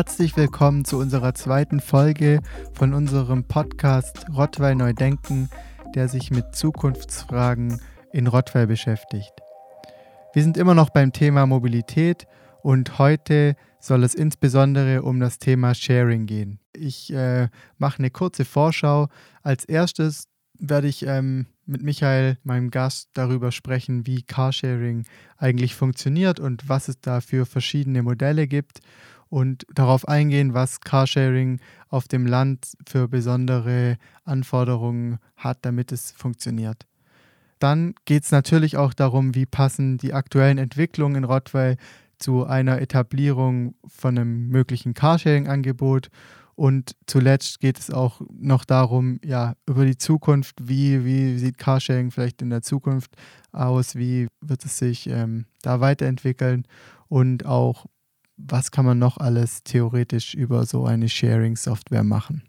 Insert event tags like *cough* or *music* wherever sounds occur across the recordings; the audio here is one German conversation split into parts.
Herzlich willkommen zu unserer zweiten Folge von unserem Podcast Rottweil Neu Denken, der sich mit Zukunftsfragen in Rottweil beschäftigt. Wir sind immer noch beim Thema Mobilität und heute soll es insbesondere um das Thema Sharing gehen. Ich äh, mache eine kurze Vorschau. Als erstes werde ich ähm, mit Michael, meinem Gast, darüber sprechen, wie Carsharing eigentlich funktioniert und was es da für verschiedene Modelle gibt und darauf eingehen, was Carsharing auf dem Land für besondere Anforderungen hat, damit es funktioniert. Dann geht es natürlich auch darum, wie passen die aktuellen Entwicklungen in Rottweil zu einer Etablierung von einem möglichen Carsharing-Angebot. Und zuletzt geht es auch noch darum, ja, über die Zukunft, wie, wie sieht Carsharing vielleicht in der Zukunft aus, wie wird es sich ähm, da weiterentwickeln und auch, was kann man noch alles theoretisch über so eine Sharing-Software machen.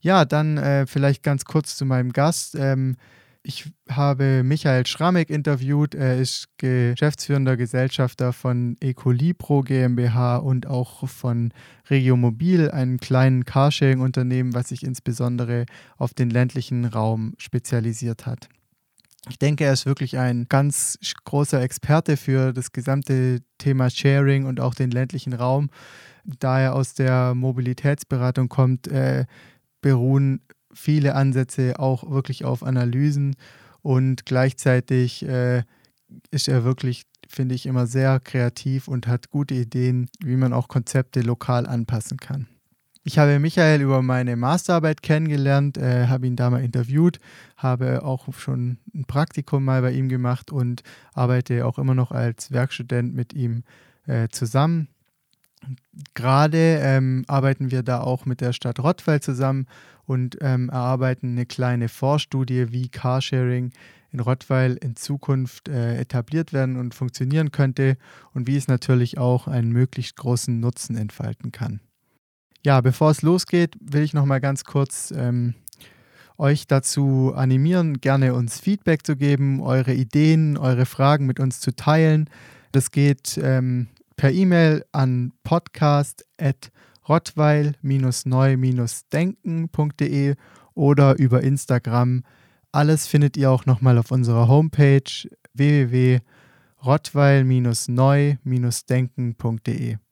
Ja, dann äh, vielleicht ganz kurz zu meinem Gast. Ähm, ich habe Michael Schramek interviewt. Er ist geschäftsführender Gesellschafter von Ecolibro GmbH und auch von Regiomobil, einem kleinen Carsharing-Unternehmen, was sich insbesondere auf den ländlichen Raum spezialisiert hat. Ich denke, er ist wirklich ein ganz großer Experte für das gesamte Thema Sharing und auch den ländlichen Raum. Da er aus der Mobilitätsberatung kommt, äh, beruhen viele Ansätze auch wirklich auf Analysen und gleichzeitig äh, ist er wirklich, finde ich, immer sehr kreativ und hat gute Ideen, wie man auch Konzepte lokal anpassen kann. Ich habe Michael über meine Masterarbeit kennengelernt, äh, habe ihn da mal interviewt, habe auch schon ein Praktikum mal bei ihm gemacht und arbeite auch immer noch als Werkstudent mit ihm äh, zusammen. Gerade ähm, arbeiten wir da auch mit der Stadt Rottweil zusammen und ähm, erarbeiten eine kleine Vorstudie, wie Carsharing in Rottweil in Zukunft äh, etabliert werden und funktionieren könnte und wie es natürlich auch einen möglichst großen Nutzen entfalten kann. Ja, bevor es losgeht, will ich noch mal ganz kurz ähm, euch dazu animieren, gerne uns Feedback zu geben, eure Ideen, eure Fragen mit uns zu teilen. Das geht ähm, per E-Mail an podcast.rottweil-neu-denken.de oder über Instagram. Alles findet ihr auch nochmal auf unserer Homepage www.rottweil-neu-denken.de.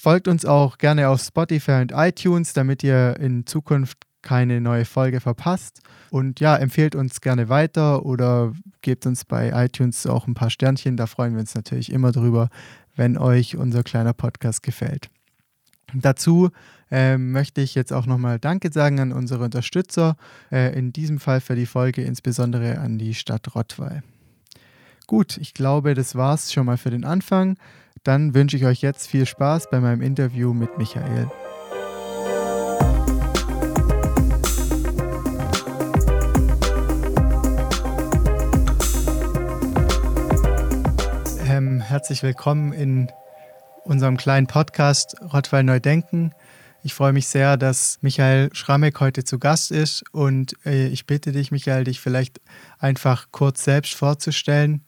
Folgt uns auch gerne auf Spotify und iTunes, damit ihr in Zukunft keine neue Folge verpasst. Und ja, empfehlt uns gerne weiter oder gebt uns bei iTunes auch ein paar Sternchen. Da freuen wir uns natürlich immer drüber, wenn euch unser kleiner Podcast gefällt. Dazu äh, möchte ich jetzt auch nochmal Danke sagen an unsere Unterstützer, äh, in diesem Fall für die Folge insbesondere an die Stadt Rottweil. Gut, ich glaube, das war's schon mal für den Anfang. Dann wünsche ich euch jetzt viel Spaß bei meinem Interview mit Michael. ähm, herzlich willkommen in unserem kleinen Podcast Rottweil Neu Denken. Ich freue mich sehr, dass Michael Schrammeck heute zu Gast ist und äh, ich bitte dich, Michael, dich vielleicht einfach kurz selbst vorzustellen.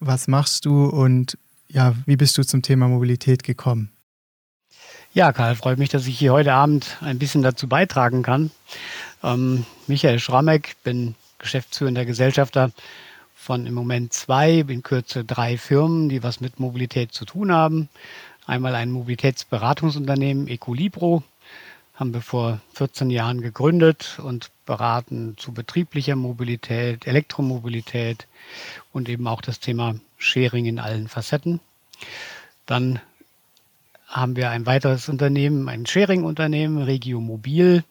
Was machst du und ja, wie bist du zum Thema Mobilität gekommen? Ja, Karl, freut mich, dass ich hier heute Abend ein bisschen dazu beitragen kann. Ähm, Michael Schrammeck, bin geschäftsführender Gesellschafter von im Moment zwei, in Kürze drei Firmen, die was mit Mobilität zu tun haben. Einmal ein Mobilitätsberatungsunternehmen Ecolibro, haben wir vor 14 Jahren gegründet und beraten zu betrieblicher Mobilität, Elektromobilität und eben auch das Thema Sharing in allen Facetten. Dann haben wir ein weiteres Unternehmen, ein Sharing-Unternehmen, Regio Mobil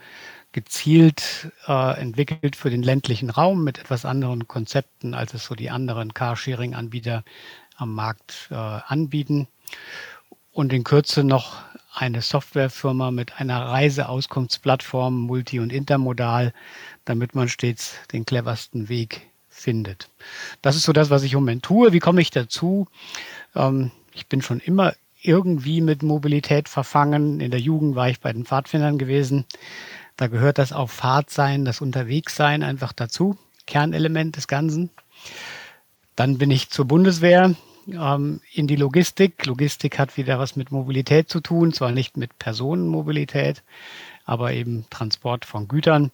gezielt äh, entwickelt für den ländlichen Raum mit etwas anderen Konzepten, als es so die anderen Carsharing-Anbieter am Markt äh, anbieten. Und in Kürze noch eine Softwarefirma mit einer Reiseauskunftsplattform, multi- und intermodal, damit man stets den cleversten Weg findet. Das ist so das, was ich im Moment tue. Wie komme ich dazu? Ähm, ich bin schon immer irgendwie mit Mobilität verfangen. In der Jugend war ich bei den Pfadfindern gewesen. Da gehört das auf Fahrt sein, das Unterwegssein einfach dazu. Kernelement des Ganzen. Dann bin ich zur Bundeswehr ähm, in die Logistik. Logistik hat wieder was mit Mobilität zu tun, zwar nicht mit Personenmobilität, aber eben Transport von Gütern.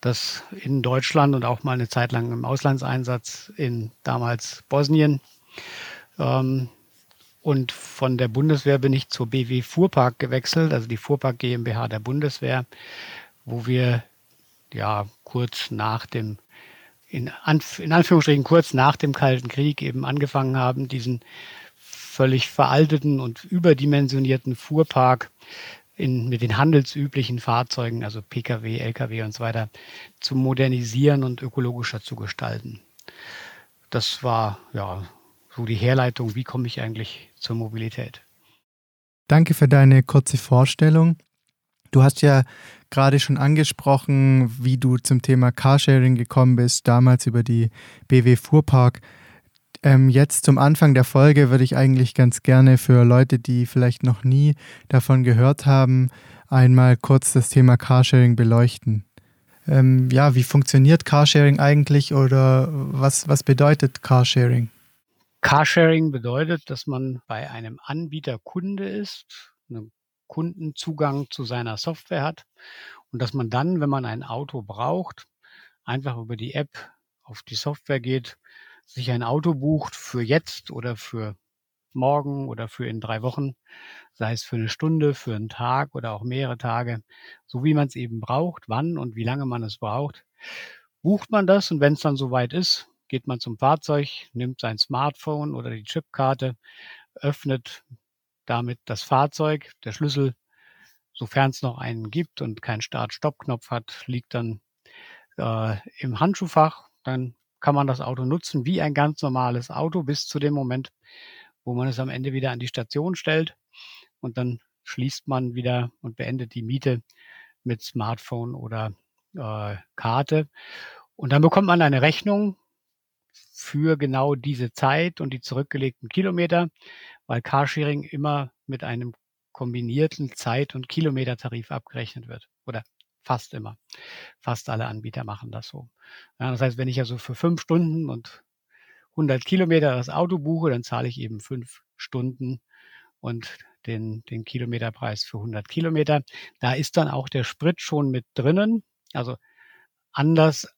Das in Deutschland und auch mal eine Zeit lang im Auslandseinsatz in damals Bosnien. Ähm, und von der Bundeswehr bin ich zur BW Fuhrpark gewechselt, also die Fuhrpark GmbH der Bundeswehr, wo wir ja kurz nach dem, in, Anf in Anführungsstrichen kurz nach dem Kalten Krieg eben angefangen haben, diesen völlig veralteten und überdimensionierten Fuhrpark in, mit den handelsüblichen Fahrzeugen, also Pkw, Lkw und so weiter, zu modernisieren und ökologischer zu gestalten. Das war ja so die Herleitung, wie komme ich eigentlich zur Mobilität. Danke für deine kurze Vorstellung. Du hast ja gerade schon angesprochen, wie du zum Thema Carsharing gekommen bist, damals über die BW Fuhrpark. Ähm, jetzt zum Anfang der Folge würde ich eigentlich ganz gerne für Leute, die vielleicht noch nie davon gehört haben, einmal kurz das Thema Carsharing beleuchten. Ähm, ja, wie funktioniert Carsharing eigentlich oder was, was bedeutet Carsharing? Carsharing bedeutet, dass man bei einem Anbieter Kunde ist, einen Kundenzugang zu seiner Software hat und dass man dann, wenn man ein Auto braucht, einfach über die App auf die Software geht, sich ein Auto bucht für jetzt oder für morgen oder für in drei Wochen, sei es für eine Stunde, für einen Tag oder auch mehrere Tage, so wie man es eben braucht, wann und wie lange man es braucht, bucht man das und wenn es dann soweit ist, geht man zum Fahrzeug, nimmt sein Smartphone oder die Chipkarte, öffnet damit das Fahrzeug. Der Schlüssel, sofern es noch einen gibt und keinen Start-Stopp-Knopf hat, liegt dann äh, im Handschuhfach. Dann kann man das Auto nutzen wie ein ganz normales Auto bis zu dem Moment, wo man es am Ende wieder an die Station stellt. Und dann schließt man wieder und beendet die Miete mit Smartphone oder äh, Karte. Und dann bekommt man eine Rechnung für genau diese Zeit und die zurückgelegten Kilometer, weil Carsharing immer mit einem kombinierten Zeit- und Kilometertarif abgerechnet wird. Oder fast immer. Fast alle Anbieter machen das so. Ja, das heißt, wenn ich also für fünf Stunden und 100 Kilometer das Auto buche, dann zahle ich eben fünf Stunden und den, den Kilometerpreis für 100 Kilometer. Da ist dann auch der Sprit schon mit drinnen. Also anders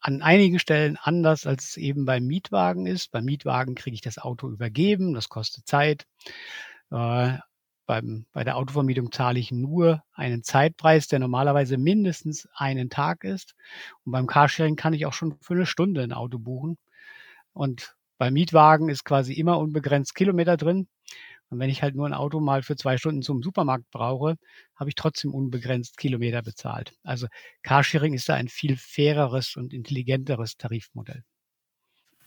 an einigen Stellen anders, als es eben beim Mietwagen ist. Beim Mietwagen kriege ich das Auto übergeben, das kostet Zeit. Äh, beim, bei der Autovermietung zahle ich nur einen Zeitpreis, der normalerweise mindestens einen Tag ist. Und beim Carsharing kann ich auch schon für eine Stunde ein Auto buchen. Und beim Mietwagen ist quasi immer unbegrenzt Kilometer drin. Und wenn ich halt nur ein Auto mal für zwei Stunden zum Supermarkt brauche, habe ich trotzdem unbegrenzt Kilometer bezahlt. Also Carsharing ist da ein viel faireres und intelligenteres Tarifmodell.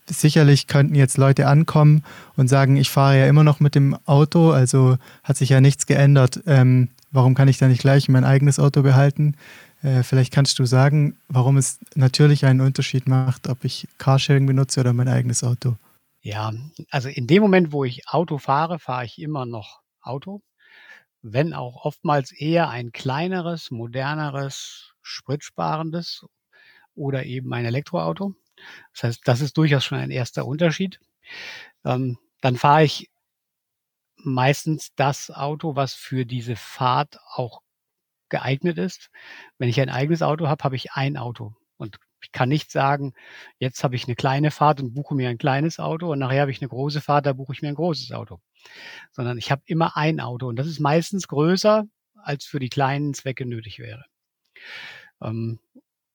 Sicherlich könnten jetzt Leute ankommen und sagen, ich fahre ja immer noch mit dem Auto, also hat sich ja nichts geändert. Ähm, warum kann ich da nicht gleich mein eigenes Auto behalten? Äh, vielleicht kannst du sagen, warum es natürlich einen Unterschied macht, ob ich Carsharing benutze oder mein eigenes Auto. Ja, also in dem Moment, wo ich Auto fahre, fahre ich immer noch Auto, wenn auch oftmals eher ein kleineres, moderneres, spritsparendes oder eben ein Elektroauto. Das heißt, das ist durchaus schon ein erster Unterschied. Ähm, dann fahre ich meistens das Auto, was für diese Fahrt auch geeignet ist. Wenn ich ein eigenes Auto habe, habe ich ein Auto und ich kann nicht sagen, jetzt habe ich eine kleine Fahrt und buche mir ein kleines Auto und nachher habe ich eine große Fahrt, da buche ich mir ein großes Auto. Sondern ich habe immer ein Auto und das ist meistens größer, als für die kleinen Zwecke nötig wäre. Ähm,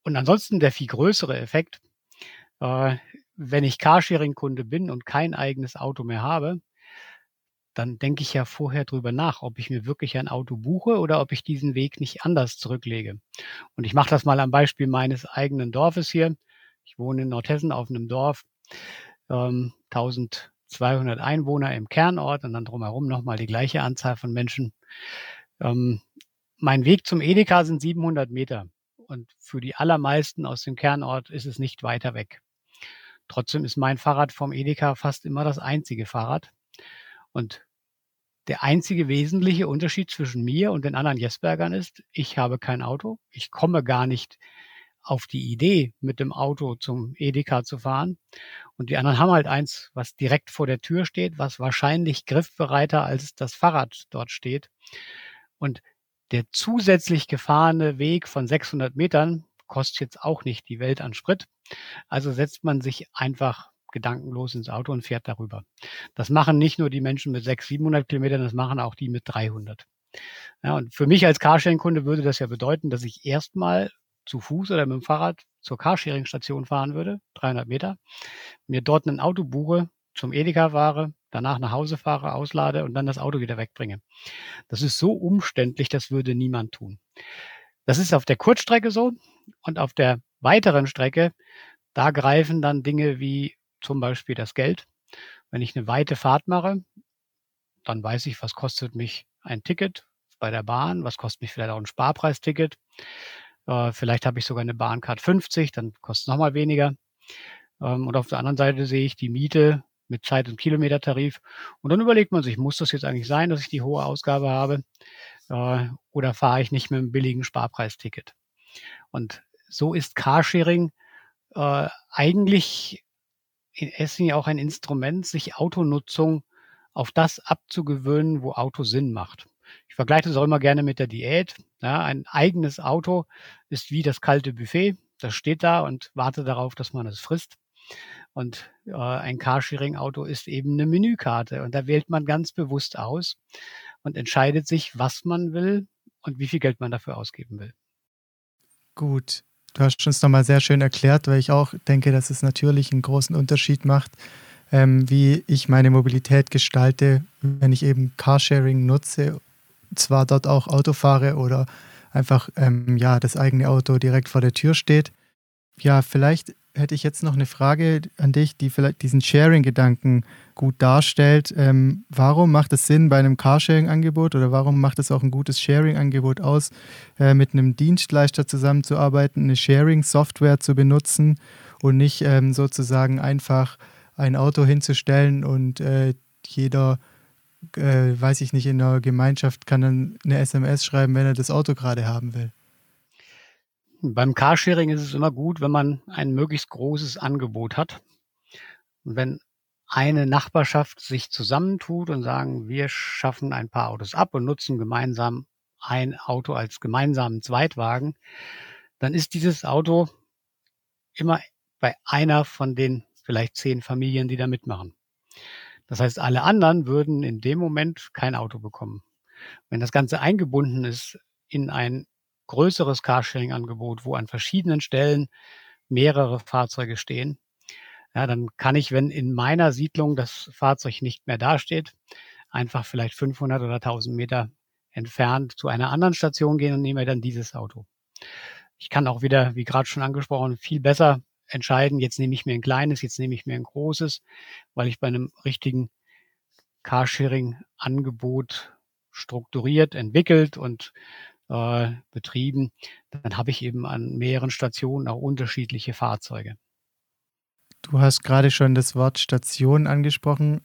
und ansonsten der viel größere Effekt, äh, wenn ich Carsharing-Kunde bin und kein eigenes Auto mehr habe, dann denke ich ja vorher drüber nach, ob ich mir wirklich ein Auto buche oder ob ich diesen Weg nicht anders zurücklege. Und ich mache das mal am Beispiel meines eigenen Dorfes hier. Ich wohne in Nordhessen auf einem Dorf, ähm, 1200 Einwohner im Kernort und dann drumherum nochmal die gleiche Anzahl von Menschen. Ähm, mein Weg zum Edeka sind 700 Meter und für die allermeisten aus dem Kernort ist es nicht weiter weg. Trotzdem ist mein Fahrrad vom Edeka fast immer das einzige Fahrrad. Und der einzige wesentliche Unterschied zwischen mir und den anderen Jesbergern ist, ich habe kein Auto. Ich komme gar nicht auf die Idee, mit dem Auto zum Edeka zu fahren. Und die anderen haben halt eins, was direkt vor der Tür steht, was wahrscheinlich griffbereiter als das Fahrrad dort steht. Und der zusätzlich gefahrene Weg von 600 Metern kostet jetzt auch nicht die Welt an Sprit. Also setzt man sich einfach gedankenlos ins Auto und fährt darüber. Das machen nicht nur die Menschen mit 600, 700 Kilometern, das machen auch die mit 300. Ja, und für mich als Carsharing-Kunde würde das ja bedeuten, dass ich erstmal zu Fuß oder mit dem Fahrrad zur Carsharing-Station fahren würde, 300 Meter, mir dort ein Auto buche, zum Edeka fahre, danach nach Hause fahre, auslade und dann das Auto wieder wegbringe. Das ist so umständlich, das würde niemand tun. Das ist auf der Kurzstrecke so und auf der weiteren Strecke, da greifen dann Dinge wie zum Beispiel das Geld. Wenn ich eine weite Fahrt mache, dann weiß ich, was kostet mich ein Ticket bei der Bahn, was kostet mich vielleicht auch ein Sparpreisticket. Äh, vielleicht habe ich sogar eine Bahncard 50, dann kostet es nochmal weniger. Ähm, und auf der anderen Seite sehe ich die Miete mit Zeit- und Kilometertarif. Und dann überlegt man sich, muss das jetzt eigentlich sein, dass ich die hohe Ausgabe habe? Äh, oder fahre ich nicht mit einem billigen Sparpreisticket? Und so ist Carsharing äh, eigentlich in Essen auch ein Instrument, sich Autonutzung auf das abzugewöhnen, wo Auto Sinn macht. Ich vergleiche das auch immer gerne mit der Diät. Ja, ein eigenes Auto ist wie das kalte Buffet. Das steht da und wartet darauf, dass man es frisst. Und äh, ein Carsharing-Auto ist eben eine Menükarte. Und da wählt man ganz bewusst aus und entscheidet sich, was man will und wie viel Geld man dafür ausgeben will. Gut. Du hast uns nochmal sehr schön erklärt, weil ich auch denke, dass es natürlich einen großen Unterschied macht, ähm, wie ich meine Mobilität gestalte, wenn ich eben Carsharing nutze, zwar dort auch Auto fahre oder einfach ähm, ja, das eigene Auto direkt vor der Tür steht. Ja, vielleicht hätte ich jetzt noch eine Frage an dich, die vielleicht diesen Sharing-Gedanken gut darstellt. Ähm, warum macht es Sinn bei einem Carsharing-Angebot oder warum macht es auch ein gutes Sharing-Angebot aus, äh, mit einem Dienstleister zusammenzuarbeiten, eine Sharing-Software zu benutzen und nicht ähm, sozusagen einfach ein Auto hinzustellen und äh, jeder, äh, weiß ich nicht, in der Gemeinschaft kann dann eine SMS schreiben, wenn er das Auto gerade haben will? Beim Carsharing ist es immer gut, wenn man ein möglichst großes Angebot hat. Und wenn eine Nachbarschaft sich zusammentut und sagen, wir schaffen ein paar Autos ab und nutzen gemeinsam ein Auto als gemeinsamen Zweitwagen, dann ist dieses Auto immer bei einer von den vielleicht zehn Familien, die da mitmachen. Das heißt, alle anderen würden in dem Moment kein Auto bekommen. Wenn das Ganze eingebunden ist in ein größeres Carsharing-Angebot, wo an verschiedenen Stellen mehrere Fahrzeuge stehen, ja, dann kann ich, wenn in meiner Siedlung das Fahrzeug nicht mehr dasteht, einfach vielleicht 500 oder 1000 Meter entfernt zu einer anderen Station gehen und nehme dann dieses Auto. Ich kann auch wieder, wie gerade schon angesprochen, viel besser entscheiden, jetzt nehme ich mir ein kleines, jetzt nehme ich mir ein großes, weil ich bei einem richtigen Carsharing-Angebot strukturiert, entwickelt und äh, betrieben, dann habe ich eben an mehreren Stationen auch unterschiedliche Fahrzeuge. Du hast gerade schon das Wort Station angesprochen.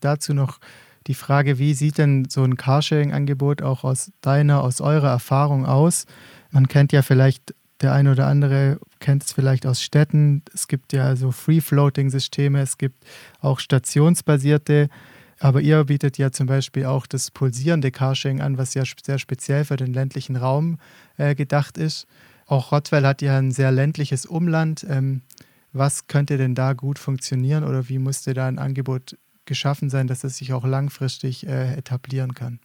Dazu noch die Frage, wie sieht denn so ein Carsharing-Angebot auch aus deiner, aus eurer Erfahrung aus? Man kennt ja vielleicht, der eine oder andere kennt es vielleicht aus Städten. Es gibt ja so Free-Floating-Systeme, es gibt auch stationsbasierte aber ihr bietet ja zum Beispiel auch das pulsierende Carsharing an, was ja sehr speziell für den ländlichen Raum äh, gedacht ist. Auch Rottweil hat ja ein sehr ländliches Umland. Ähm, was könnte denn da gut funktionieren oder wie musste da ein Angebot geschaffen sein, dass es sich auch langfristig äh, etablieren kann?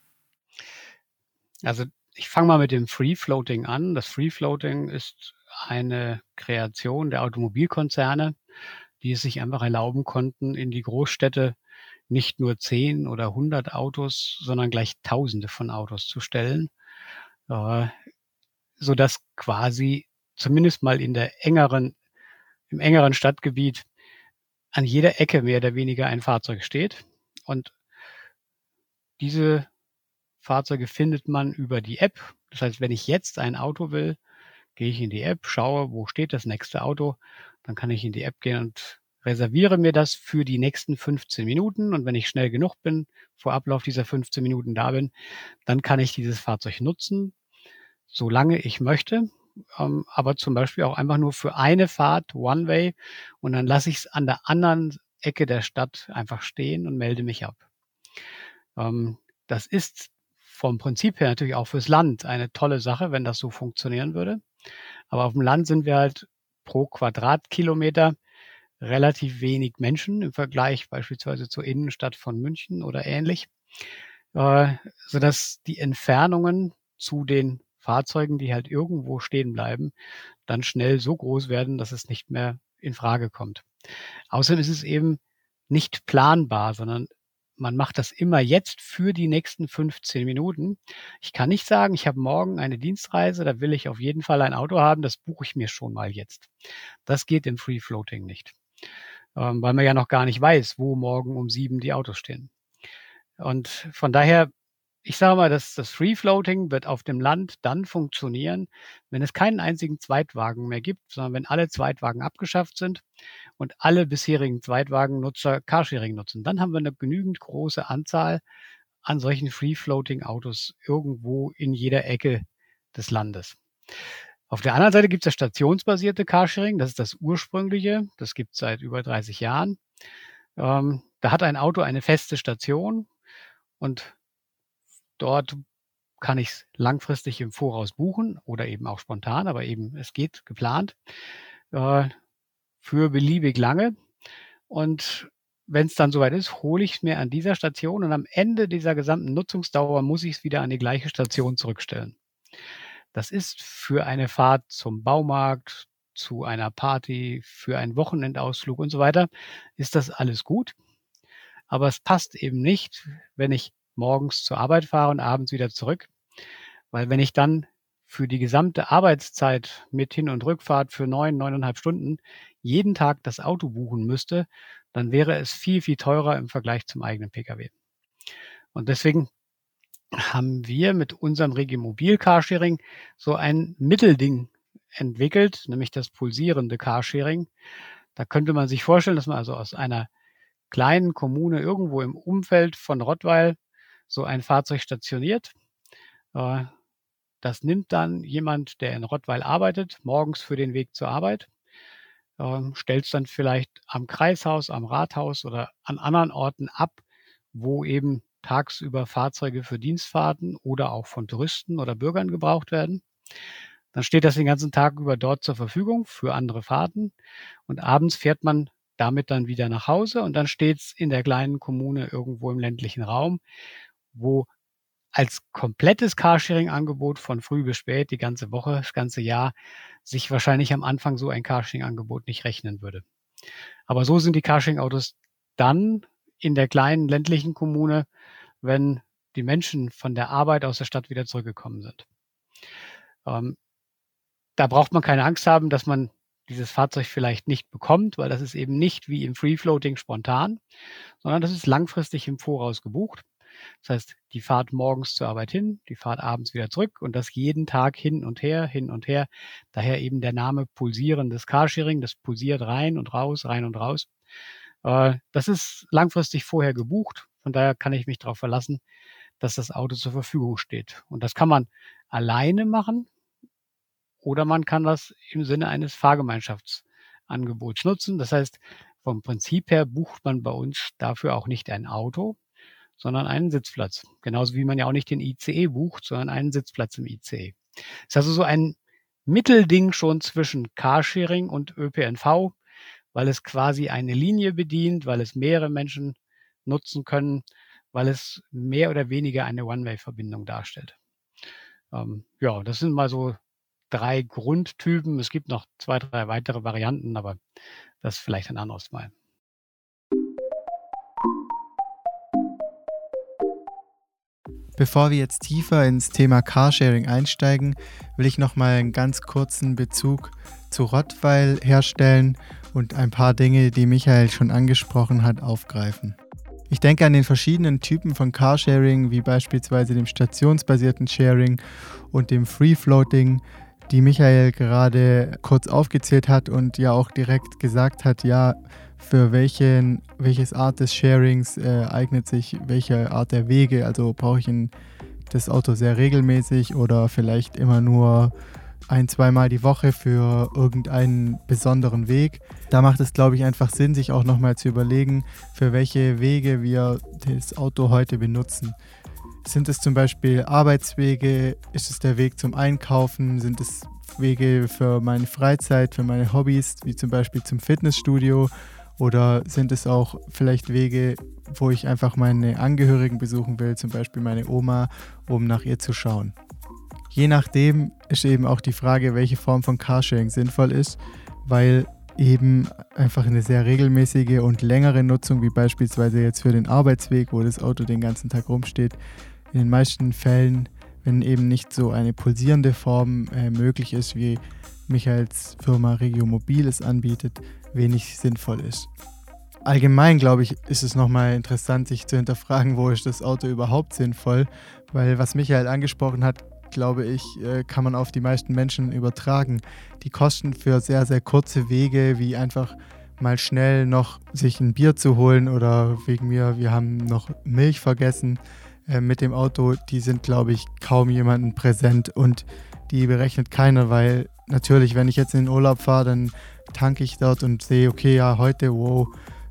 Also ich fange mal mit dem Free Floating an. Das Free Floating ist eine Kreation der Automobilkonzerne, die es sich einfach erlauben konnten, in die Großstädte nicht nur zehn oder hundert Autos, sondern gleich Tausende von Autos zu stellen, äh, so dass quasi zumindest mal in der engeren, im engeren Stadtgebiet an jeder Ecke mehr oder weniger ein Fahrzeug steht. Und diese Fahrzeuge findet man über die App. Das heißt, wenn ich jetzt ein Auto will, gehe ich in die App, schaue, wo steht das nächste Auto, dann kann ich in die App gehen und reserviere mir das für die nächsten 15 Minuten und wenn ich schnell genug bin, vor Ablauf dieser 15 Minuten da bin, dann kann ich dieses Fahrzeug nutzen, solange ich möchte. ähm, aber zum Beispiel auch einfach nur für eine Fahrt One-Way und dann lasse ich es an der anderen Ecke der Stadt einfach stehen und melde mich ab. Ähm, das ist vom Prinzip her natürlich auch fürs Land eine tolle Sache, wenn das so funktionieren würde. Aber auf dem Land sind wir halt pro Quadratkilometer relativ wenig Menschen im Vergleich beispielsweise zur Innenstadt von München oder ähnlich, äh, sodass die Entfernungen zu den Fahrzeugen, die halt irgendwo stehen bleiben, dann schnell so groß werden, dass es nicht mehr in Frage kommt. Außerdem ist es eben nicht planbar, sondern man macht das immer jetzt für die nächsten 15 Minuten. Ich kann nicht sagen, ich habe morgen eine Dienstreise, da will ich auf jeden Fall ein Auto haben, das buche ich mir schon mal jetzt. Das geht im Free Floating nicht, ähm, weil man ja noch gar nicht weiß, wo morgen um sieben die Autos stehen. Und von daher ich sage mal, dass das Free Floating wird auf dem Land dann funktionieren, wenn es keinen einzigen Zweitwagen mehr gibt, sondern wenn alle Zweitwagen abgeschafft sind und alle bisherigen Zweitwagennutzer Carsharing nutzen. Dann haben wir eine genügend große Anzahl an solchen Free Floating Autos irgendwo in jeder Ecke des Landes. Auf der anderen Seite gibt es das stationsbasierte Carsharing, das ist das ursprüngliche, das gibt es seit über 30 Jahren. Ähm, da hat ein Auto eine feste Station und Dort kann ich es langfristig im Voraus buchen oder eben auch spontan, aber eben es geht geplant äh, für beliebig lange. Und wenn es dann soweit ist, hole ich es mir an dieser Station und am Ende dieser gesamten Nutzungsdauer muss ich es wieder an die gleiche Station zurückstellen. Das ist für eine Fahrt zum Baumarkt, zu einer Party, für einen Wochenendausflug und so weiter, ist das alles gut. Aber es passt eben nicht, wenn ich morgens zur Arbeit fahre und abends wieder zurück. Weil wenn ich dann für die gesamte Arbeitszeit mit Hin- und Rückfahrt für neun, neuneinhalb Stunden jeden Tag das Auto buchen müsste, dann wäre es viel, viel teurer im Vergleich zum eigenen Pkw. Und deswegen haben wir mit unserem Regimobil Carsharing so ein Mittelding entwickelt, nämlich das pulsierende Carsharing. Da könnte man sich vorstellen, dass man also aus einer kleinen Kommune irgendwo im Umfeld von Rottweil so ein Fahrzeug stationiert. Äh, das nimmt dann jemand, der in Rottweil arbeitet, morgens für den Weg zur Arbeit, ähm, stellt es dann vielleicht am Kreishaus, am Rathaus oder an anderen Orten ab, wo eben tagsüber Fahrzeuge für Dienstfahrten oder auch von Touristen oder Bürgern gebraucht werden. Dann steht das den ganzen Tag über dort zur Verfügung für andere Fahrten und abends fährt man damit dann wieder nach Hause und dann steht es in der kleinen Kommune irgendwo im ländlichen Raum wo als komplettes Carsharing-Angebot von früh bis spät, die ganze Woche, das ganze Jahr, sich wahrscheinlich am Anfang so ein Carsharing-Angebot nicht rechnen würde. Aber so sind die Carsharing-Autos dann in der kleinen ländlichen Kommune, wenn die Menschen von der Arbeit aus der Stadt wieder zurückgekommen sind. Ähm, da braucht man keine Angst haben, dass man dieses Fahrzeug vielleicht nicht bekommt, weil das ist eben nicht wie im Free Floating spontan, sondern das ist langfristig im Voraus gebucht. Das heißt, die Fahrt morgens zur Arbeit hin, die Fahrt abends wieder zurück und das jeden Tag hin und her, hin und her. Daher eben der Name pulsierendes Carsharing, das pulsiert rein und raus, rein und raus. Äh, das ist langfristig vorher gebucht. Von daher kann ich mich darauf verlassen, dass das Auto zur Verfügung steht. Und das kann man alleine machen oder man kann das im Sinne eines Fahrgemeinschaftsangebots nutzen. Das heißt, vom Prinzip her bucht man bei uns dafür auch nicht ein Auto, sondern einen Sitzplatz. Genauso wie man ja auch nicht den ICE bucht, sondern einen Sitzplatz im ICE. Ist also so ein Mittelding schon zwischen Carsharing und ÖPNV, weil es quasi eine Linie bedient, weil es mehrere Menschen nutzen können, weil es mehr oder weniger eine One-Way-Verbindung darstellt. Ähm, ja, das sind mal so drei Grundtypen. Es gibt noch zwei, drei weitere Varianten, aber das vielleicht ein anderes Mal. Bevor wir jetzt tiefer ins Thema Carsharing einsteigen, will ich noch mal einen ganz kurzen Bezug zu Rottweil herstellen und ein paar Dinge, die Michael schon angesprochen hat, aufgreifen. Ich denke an den verschiedenen Typen von Carsharing, wie beispielsweise dem stationsbasierten Sharing und dem Free Floating, die Michael gerade kurz aufgezählt hat und ja auch direkt gesagt hat, ja, für welchen, welches Art des Sharings äh, eignet sich welche Art der Wege. Also brauche ich ein, das Auto sehr regelmäßig oder vielleicht immer nur ein, zweimal die Woche für irgendeinen besonderen Weg. Da macht es, glaube ich, einfach Sinn, sich auch nochmal zu überlegen, für welche Wege wir das Auto heute benutzen. Sind es zum Beispiel Arbeitswege? Ist es der Weg zum Einkaufen? Sind es Wege für meine Freizeit, für meine Hobbys, wie zum Beispiel zum Fitnessstudio? Oder sind es auch vielleicht Wege, wo ich einfach meine Angehörigen besuchen will, zum Beispiel meine Oma, um nach ihr zu schauen? Je nachdem ist eben auch die Frage, welche Form von Carsharing sinnvoll ist, weil eben einfach eine sehr regelmäßige und längere Nutzung, wie beispielsweise jetzt für den Arbeitsweg, wo das Auto den ganzen Tag rumsteht, in den meisten Fällen, wenn eben nicht so eine pulsierende Form äh, möglich ist, wie Michaels Firma Regio Mobil es anbietet, wenig sinnvoll ist. Allgemein, glaube ich, ist es nochmal interessant, sich zu hinterfragen, wo ist das Auto überhaupt sinnvoll, weil was Michael angesprochen hat, glaube ich, äh, kann man auf die meisten Menschen übertragen. Die Kosten für sehr, sehr kurze Wege, wie einfach mal schnell noch sich ein Bier zu holen oder wegen mir, wir haben noch Milch vergessen äh, mit dem Auto, die sind, glaube ich, kaum jemandem präsent und die berechnet keiner, weil natürlich, wenn ich jetzt in den Urlaub fahre, dann tanke ich dort und sehe, okay, ja, heute, wow,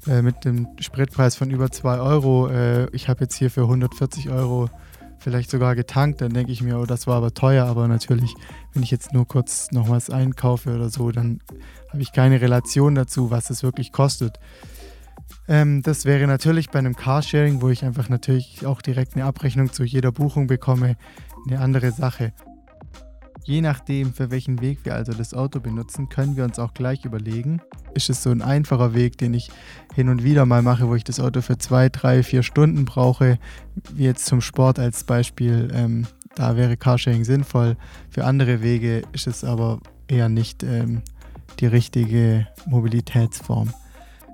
äh, mit dem Spritpreis von über 2 Euro, ich habe jetzt hier für 140 Euro vielleicht sogar getankt, dann denke ich mir, oh, das war aber teuer. Aber natürlich, wenn ich jetzt nur kurz noch was einkaufe oder so, dann habe ich keine Relation dazu, was es wirklich kostet. Ähm, das wäre natürlich bei einem Carsharing, wo ich einfach natürlich auch direkt eine Abrechnung zu jeder Buchung bekomme, eine andere Sache. Je nachdem, für welchen Weg wir also das Auto benutzen, können wir uns auch gleich überlegen, ist es so ein einfacher Weg, den ich hin und wieder mal mache, wo ich das Auto für zwei, drei, vier Stunden brauche, wie jetzt zum Sport als Beispiel. Ähm, da wäre Carsharing sinnvoll. Für andere Wege ist es aber eher nicht ähm, die richtige Mobilitätsform.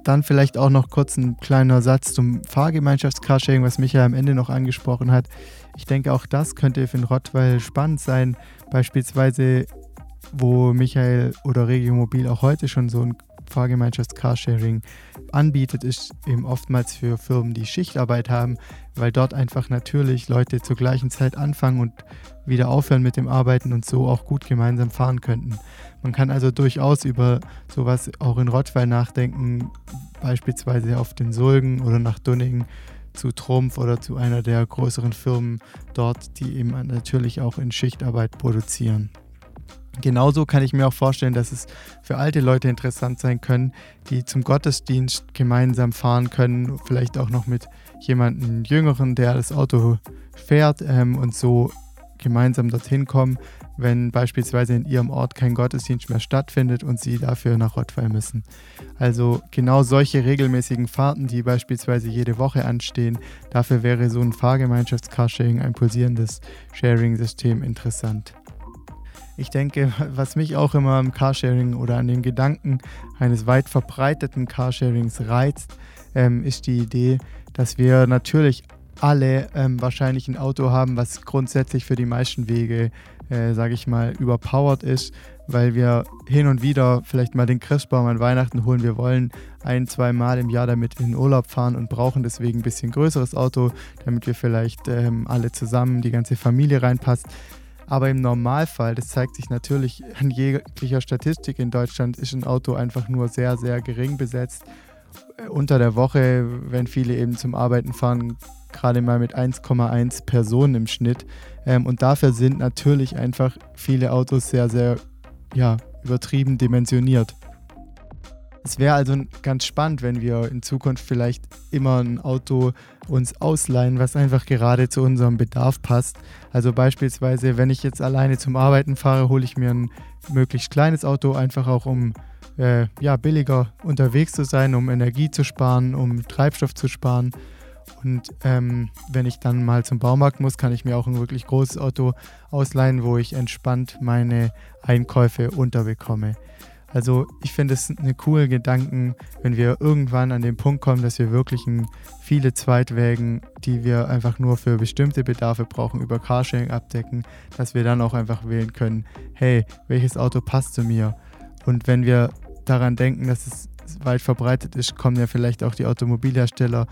Dann vielleicht auch noch kurz ein kleiner Satz zum Fahrgemeinschafts-Carsharing, was Michael am Ende noch angesprochen hat. Ich denke, auch das könnte für den Rottweil spannend sein. Beispielsweise, wo Michael oder Regiomobil auch heute schon so ein Fahrgemeinschafts-Carsharing anbietet, ist eben oftmals für Firmen, die Schichtarbeit haben, weil dort einfach natürlich Leute zur gleichen Zeit anfangen und wieder aufhören mit dem Arbeiten und so auch gut gemeinsam fahren könnten. Man kann also durchaus über sowas auch in Rottweil nachdenken, beispielsweise auf den Sulgen oder nach Dunningen zu Trumpf oder zu einer der größeren Firmen dort, die eben natürlich auch in Schichtarbeit produzieren. Genauso kann ich mir auch vorstellen, dass es für alte Leute interessant sein können, die zum Gottesdienst gemeinsam fahren können, vielleicht auch noch mit jemandem Jüngeren, der das Auto fährt ähm, und so gemeinsam dorthin kommen, wenn beispielsweise in ihrem Ort kein Gottesdienst mehr stattfindet und sie dafür nach Rottweil müssen. Also genau solche regelmäßigen Fahrten, die beispielsweise jede Woche anstehen, dafür wäre so ein Fahrgemeinschafts-Carsharing, ein pulsierendes Sharing-System interessant. Ich denke, was mich auch immer am Carsharing oder an dem Gedanken eines weit verbreiteten Carsharings reizt, ähm, ist die Idee, dass wir natürlich alle ähm, wahrscheinlich ein Auto haben, was grundsätzlich für die meisten Wege äh, sage ich mal, überpowered ist, weil wir hin und wieder vielleicht mal den Christbaum an Weihnachten holen. Wir wollen ein, zwei Mal im Jahr damit in den Urlaub fahren und brauchen deswegen ein bisschen größeres Auto, damit wir vielleicht ähm, alle zusammen, die ganze Familie reinpasst. Aber im Normalfall, das zeigt sich natürlich an jeglicher Statistik in Deutschland, ist ein Auto einfach nur sehr, sehr gering besetzt. Äh, unter der Woche, wenn viele eben zum Arbeiten fahren, gerade mal mit 1,1 Personen im Schnitt. Ähm, und dafür sind natürlich einfach viele Autos sehr, sehr ja, übertrieben dimensioniert. Es wäre also ganz spannend, wenn wir in Zukunft vielleicht immer ein Auto uns ausleihen, was einfach gerade zu unserem Bedarf passt. Also beispielsweise, wenn ich jetzt alleine zum Arbeiten fahre, hole ich mir ein möglichst kleines Auto, einfach auch um äh, ja, billiger unterwegs zu sein, um Energie zu sparen, um Treibstoff zu sparen. Und ähm, wenn ich dann mal zum Baumarkt muss, kann ich mir auch ein wirklich großes Auto ausleihen, wo ich entspannt meine Einkäufe unterbekomme. Also ich finde es eine coole Gedanken, wenn wir irgendwann an den Punkt kommen, dass wir wirklich viele Zweitwägen, die wir einfach nur für bestimmte Bedarfe brauchen, über Carsharing abdecken, dass wir dann auch einfach wählen können, hey, welches Auto passt zu mir? Und wenn wir daran denken, dass es weit verbreitet ist, kommen ja vielleicht auch die Automobilhersteller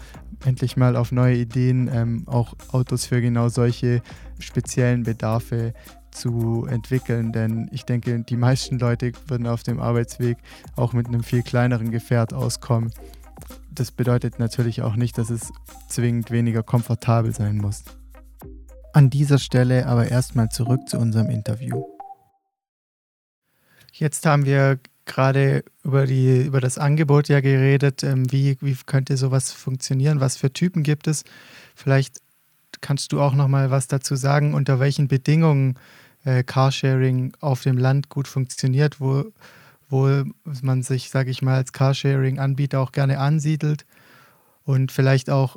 endlich mal auf neue Ideen, ähm, auch Autos für genau solche speziellen Bedarfe zu entwickeln, denn ich denke, die meisten Leute würden auf dem Arbeitsweg auch mit einem viel kleineren Gefährt auskommen. Das bedeutet natürlich auch nicht, dass es zwingend weniger komfortabel sein muss. An dieser Stelle aber erstmal zurück zu unserem Interview. Jetzt haben wir gerade über, die, über das Angebot ja geredet. Ähm, wie, wie könnte sowas funktionieren? Was für Typen gibt es? Vielleicht kannst du auch noch mal was dazu sagen, unter welchen Bedingungen äh, Carsharing auf dem Land gut funktioniert, wo, wo man sich, sage ich mal, als Carsharing-Anbieter auch gerne ansiedelt und vielleicht auch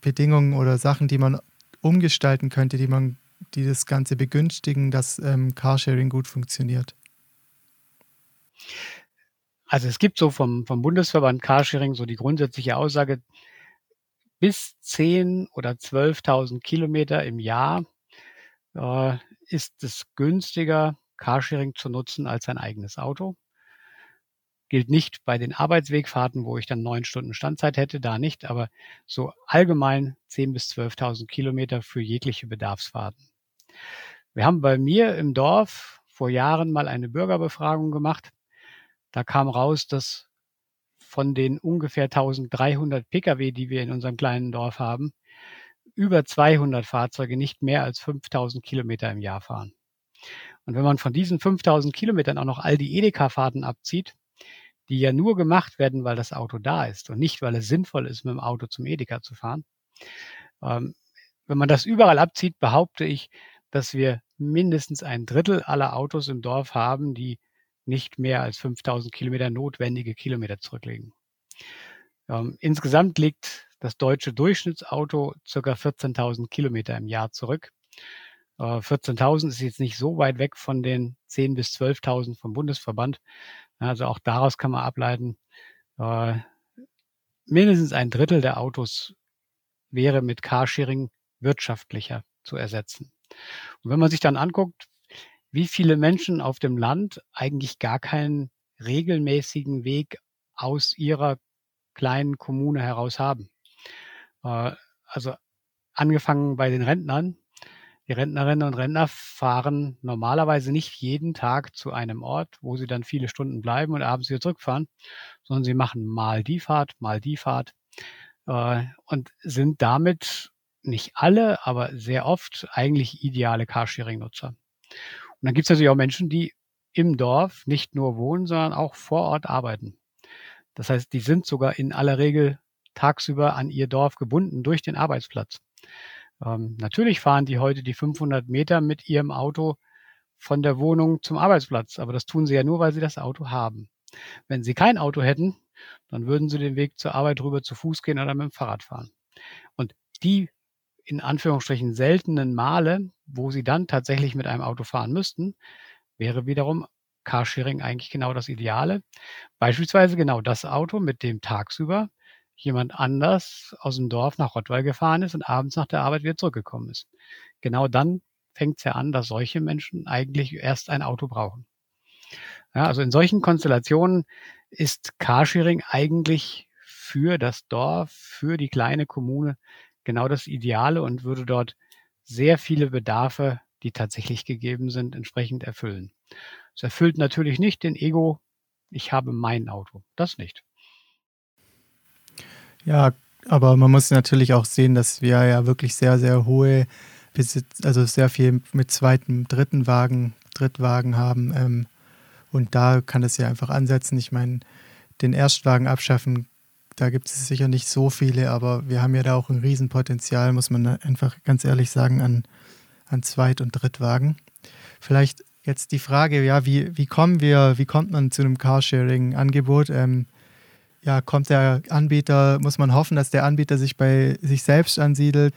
Bedingungen oder Sachen, die man umgestalten könnte, die man, die das Ganze begünstigen, dass ähm, Carsharing gut funktioniert? Also es gibt so vom, vom Bundesverband Carsharing so die grundsätzliche Aussage, bis 10 oder 12.000 Kilometer im Jahr äh, ist es günstiger, Carsharing zu nutzen als ein eigenes Auto. Gilt nicht bei den Arbeitswegfahrten, wo ich dann neun Stunden Standzeit hätte, da nicht, aber so allgemein 10.000 bis 12.000 Kilometer für jegliche Bedarfsfahrten. Wir haben bei mir im Dorf vor Jahren mal eine Bürgerbefragung gemacht. Da kam raus, dass von den ungefähr 1300 Pkw, die wir in unserem kleinen Dorf haben, über 200 Fahrzeuge nicht mehr als 5000 Kilometer im Jahr fahren. Und wenn man von diesen 5000 Kilometern auch noch all die Edeka-Fahrten abzieht, die ja nur gemacht werden, weil das Auto da ist und nicht, weil es sinnvoll ist, mit dem Auto zum Edeka zu fahren. Ähm, wenn man das überall abzieht, behaupte ich, dass wir mindestens ein Drittel aller Autos im Dorf haben, die nicht mehr als 5000 Kilometer notwendige Kilometer zurücklegen. Ähm, insgesamt liegt das deutsche Durchschnittsauto circa 14.000 Kilometer im Jahr zurück. Äh, 14.000 ist jetzt nicht so weit weg von den 10.000 bis 12.000 vom Bundesverband. Also auch daraus kann man ableiten, äh, mindestens ein Drittel der Autos wäre mit Carsharing wirtschaftlicher zu ersetzen. Und wenn man sich dann anguckt, wie viele Menschen auf dem Land eigentlich gar keinen regelmäßigen Weg aus ihrer kleinen Kommune heraus haben. Äh, also angefangen bei den Rentnern, die Rentnerinnen und Rentner fahren normalerweise nicht jeden Tag zu einem Ort, wo sie dann viele Stunden bleiben und abends wieder zurückfahren, sondern sie machen mal die Fahrt, mal die Fahrt äh, und sind damit nicht alle, aber sehr oft eigentlich ideale Carsharing-Nutzer. Und dann gibt es natürlich auch Menschen, die im Dorf nicht nur wohnen, sondern auch vor Ort arbeiten. Das heißt, die sind sogar in aller Regel tagsüber an ihr Dorf gebunden durch den Arbeitsplatz. Ähm, natürlich fahren die heute die 500 Meter mit ihrem Auto von der Wohnung zum Arbeitsplatz, aber das tun sie ja nur, weil sie das Auto haben. Wenn sie kein Auto hätten, dann würden sie den Weg zur Arbeit rüber zu Fuß gehen oder mit dem Fahrrad fahren. Und die in Anführungsstrichen seltenen Male, wo sie dann tatsächlich mit einem Auto fahren müssten, wäre wiederum Carsharing eigentlich genau das Ideale. Beispielsweise genau das Auto, mit dem tagsüber jemand anders aus dem Dorf nach Rottweil gefahren ist und abends nach der Arbeit wieder zurückgekommen ist. Genau dann fängt es ja an, dass solche Menschen eigentlich erst ein Auto brauchen. Ja, also in solchen Konstellationen ist Carsharing eigentlich für das Dorf, für die kleine Kommune genau das Ideale und würde dort sehr viele Bedarfe, die tatsächlich gegeben sind, entsprechend erfüllen. Es erfüllt natürlich nicht den Ego, ich habe mein Auto. Das nicht. Ja, aber man muss natürlich auch sehen, dass wir ja wirklich sehr, sehr hohe Besitz, also sehr viel mit zweiten, dritten Wagen, Drittwagen haben. Ähm, und da kann es ja einfach ansetzen. Ich meine, den Erstwagen abschaffen, da gibt es sicher nicht so viele, aber wir haben ja da auch ein Riesenpotenzial, muss man einfach ganz ehrlich sagen, an, an Zweit- und Drittwagen. Vielleicht jetzt die Frage, ja, wie, wie kommen wir, wie kommt man zu einem Carsharing-Angebot? Ähm, ja, kommt der Anbieter, muss man hoffen, dass der Anbieter sich bei sich selbst ansiedelt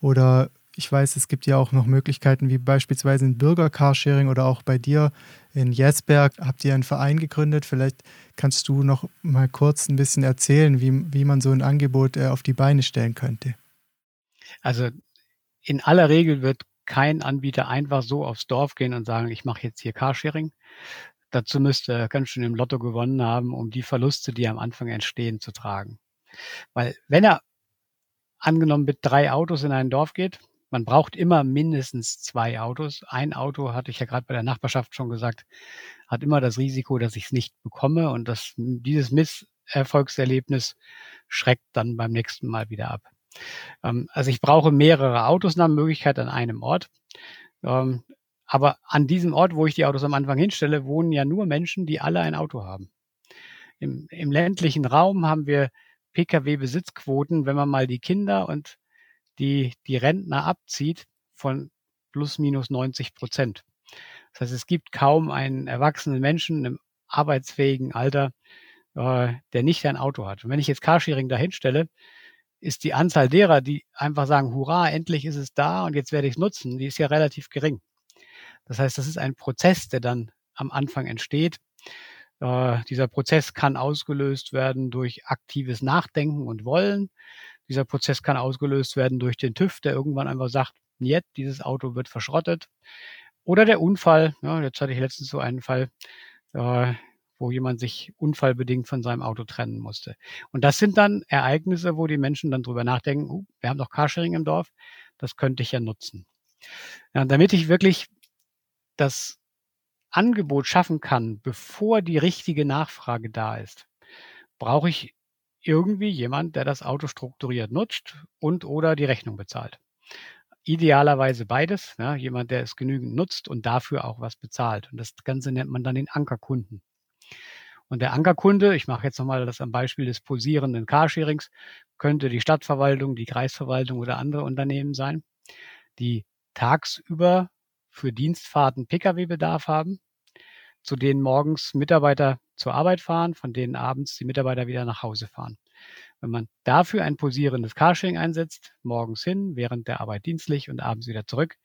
oder ich weiß, es gibt ja auch noch Möglichkeiten wie beispielsweise ein Bürger-Carsharing oder auch bei dir in Jesberg habt ihr einen Verein gegründet. Vielleicht kannst du noch mal kurz ein bisschen erzählen, wie, wie man so ein Angebot äh, auf die Beine stellen könnte. Also in aller Regel wird kein Anbieter einfach so aufs Dorf gehen und sagen, ich mache jetzt hier Carsharing, Dazu müsste er ganz schön im Lotto gewonnen haben, um die Verluste, die am Anfang entstehen, zu tragen. Weil wenn er angenommen mit drei Autos in ein Dorf geht, man braucht immer mindestens zwei Autos. Ein Auto, hatte ich ja gerade bei der Nachbarschaft schon gesagt, hat immer das Risiko, dass ich es nicht bekomme und das, dieses Misserfolgserlebnis schreckt dann beim nächsten Mal wieder ab. Ähm, also ich brauche mehrere Autos nach Möglichkeit an einem Ort. Ähm, aber an diesem Ort, wo ich die Autos am Anfang hinstelle, wohnen ja nur Menschen, die alle ein Auto haben. Im, im ländlichen Raum haben wir Pkw-Besitzquoten, wenn man mal die Kinder und die, die Rentner abzieht, von plus minus 90 Prozent. Das heißt, es gibt kaum einen erwachsenen Menschen im arbeitsfähigen Alter, äh, der nicht ein Auto hat. Und wenn ich jetzt Carsharing dahinstelle, ist die Anzahl derer, die einfach sagen, hurra, endlich ist es da und jetzt werde ich es nutzen, die ist ja relativ gering. Das heißt, das ist ein Prozess, der dann am Anfang entsteht. Äh, dieser Prozess kann ausgelöst werden durch aktives Nachdenken und Wollen. Dieser Prozess kann ausgelöst werden durch den TÜV, der irgendwann einfach sagt, jetzt, dieses Auto wird verschrottet. Oder der Unfall. Ja, jetzt hatte ich letztens so einen Fall, äh, wo jemand sich unfallbedingt von seinem Auto trennen musste. Und das sind dann Ereignisse, wo die Menschen dann drüber nachdenken, uh, wir haben doch Carsharing im Dorf, das könnte ich ja nutzen. Ja, damit ich wirklich das Angebot schaffen kann, bevor die richtige Nachfrage da ist, brauche ich irgendwie jemand, der das Auto strukturiert nutzt und oder die Rechnung bezahlt. Idealerweise beides, ja, jemand, der es genügend nutzt und dafür auch was bezahlt. Und das Ganze nennt man dann den Ankerkunden. Und der Ankerkunde, ich mache jetzt nochmal das am Beispiel des posierenden Carsharings, könnte die Stadtverwaltung, die Kreisverwaltung oder andere Unternehmen sein, die tagsüber für Dienstfahrten Pkw-Bedarf haben, zu denen morgens Mitarbeiter zur Arbeit fahren, von denen abends die Mitarbeiter wieder nach Hause fahren. Wenn man dafür ein posierendes Carsharing einsetzt, morgens hin, während der Arbeit dienstlich und abends wieder zurück,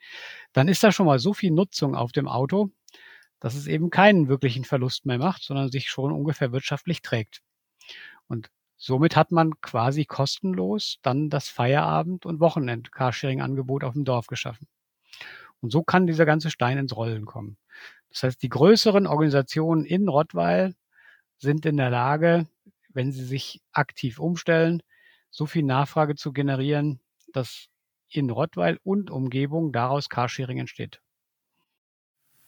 dann ist da schon mal so viel Nutzung auf dem Auto, dass es eben keinen wirklichen Verlust mehr macht, sondern sich schon ungefähr wirtschaftlich trägt. Und somit hat man quasi kostenlos dann das Feierabend- und Wochenend-Carsharing-Angebot auf dem Dorf geschaffen. Und so kann dieser ganze Stein ins Rollen kommen. Das heißt, die größeren Organisationen in Rottweil sind in der Lage, wenn sie sich aktiv umstellen, so viel Nachfrage zu generieren, dass in Rottweil und Umgebung daraus Carsharing entsteht.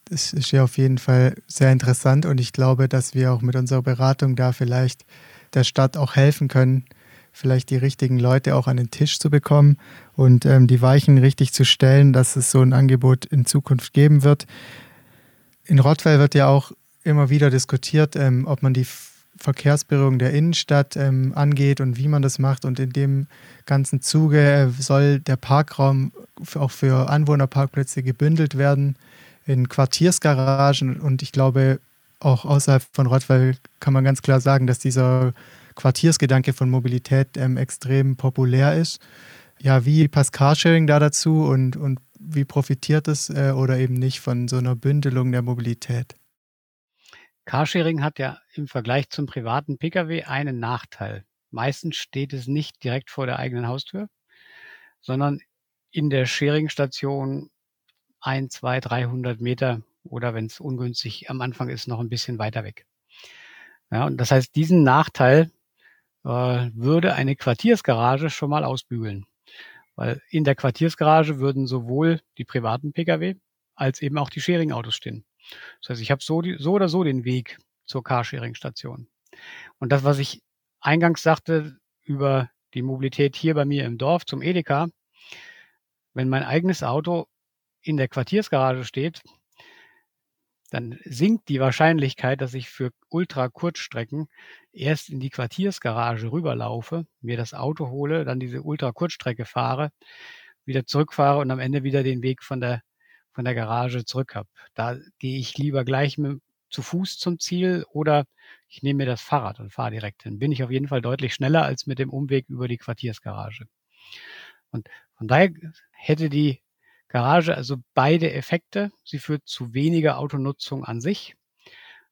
Das ist ja auf jeden Fall sehr interessant und ich glaube, dass wir auch mit unserer Beratung da vielleicht der Stadt auch helfen können, vielleicht die richtigen Leute auch an den Tisch zu bekommen und ähm, die Weichen richtig zu stellen, dass es so ein Angebot in Zukunft geben wird. In Rottweil wird ja auch immer wieder diskutiert, ähm, ob man die Verkehrsberührung der Innenstadt ähm, angeht und wie man das macht. Und in dem ganzen Zuge äh, soll der Parkraum auch für Anwohnerparkplätze gebündelt werden in Quartiersgaragen. Und ich glaube, auch außerhalb von Rottweil kann man ganz klar sagen, dass dieser Quartiersgedanke von Mobilität ähm, extrem populär ist. Ja, wie passt Carsharing da dazu und, und wie profitiert es äh, oder eben nicht von so einer Bündelung der Mobilität? Carsharing hat ja im Vergleich zum privaten Pkw einen Nachteil. Meistens steht es nicht direkt vor der eigenen Haustür, sondern in der Sharing-Station ein, zwei, 300 Meter oder wenn es ungünstig am Anfang ist, noch ein bisschen weiter weg. Ja, und das heißt, diesen Nachteil äh, würde eine Quartiersgarage schon mal ausbügeln. Weil in der Quartiersgarage würden sowohl die privaten Pkw als eben auch die Sharing-Autos stehen. Das heißt, ich habe so, so oder so den Weg zur Carsharing-Station. Und das, was ich eingangs sagte über die Mobilität hier bei mir im Dorf zum Edeka, wenn mein eigenes Auto in der Quartiersgarage steht, dann sinkt die Wahrscheinlichkeit, dass ich für Ultra-Kurzstrecken erst in die Quartiersgarage rüberlaufe, mir das Auto hole, dann diese Ultra-Kurzstrecke fahre, wieder zurückfahre und am Ende wieder den Weg von der, von der Garage zurück habe. Da gehe ich lieber gleich mit, zu Fuß zum Ziel oder ich nehme mir das Fahrrad und fahre direkt hin. Bin ich auf jeden Fall deutlich schneller als mit dem Umweg über die Quartiersgarage. Und von daher hätte die Garage also beide Effekte. Sie führt zu weniger Autonutzung an sich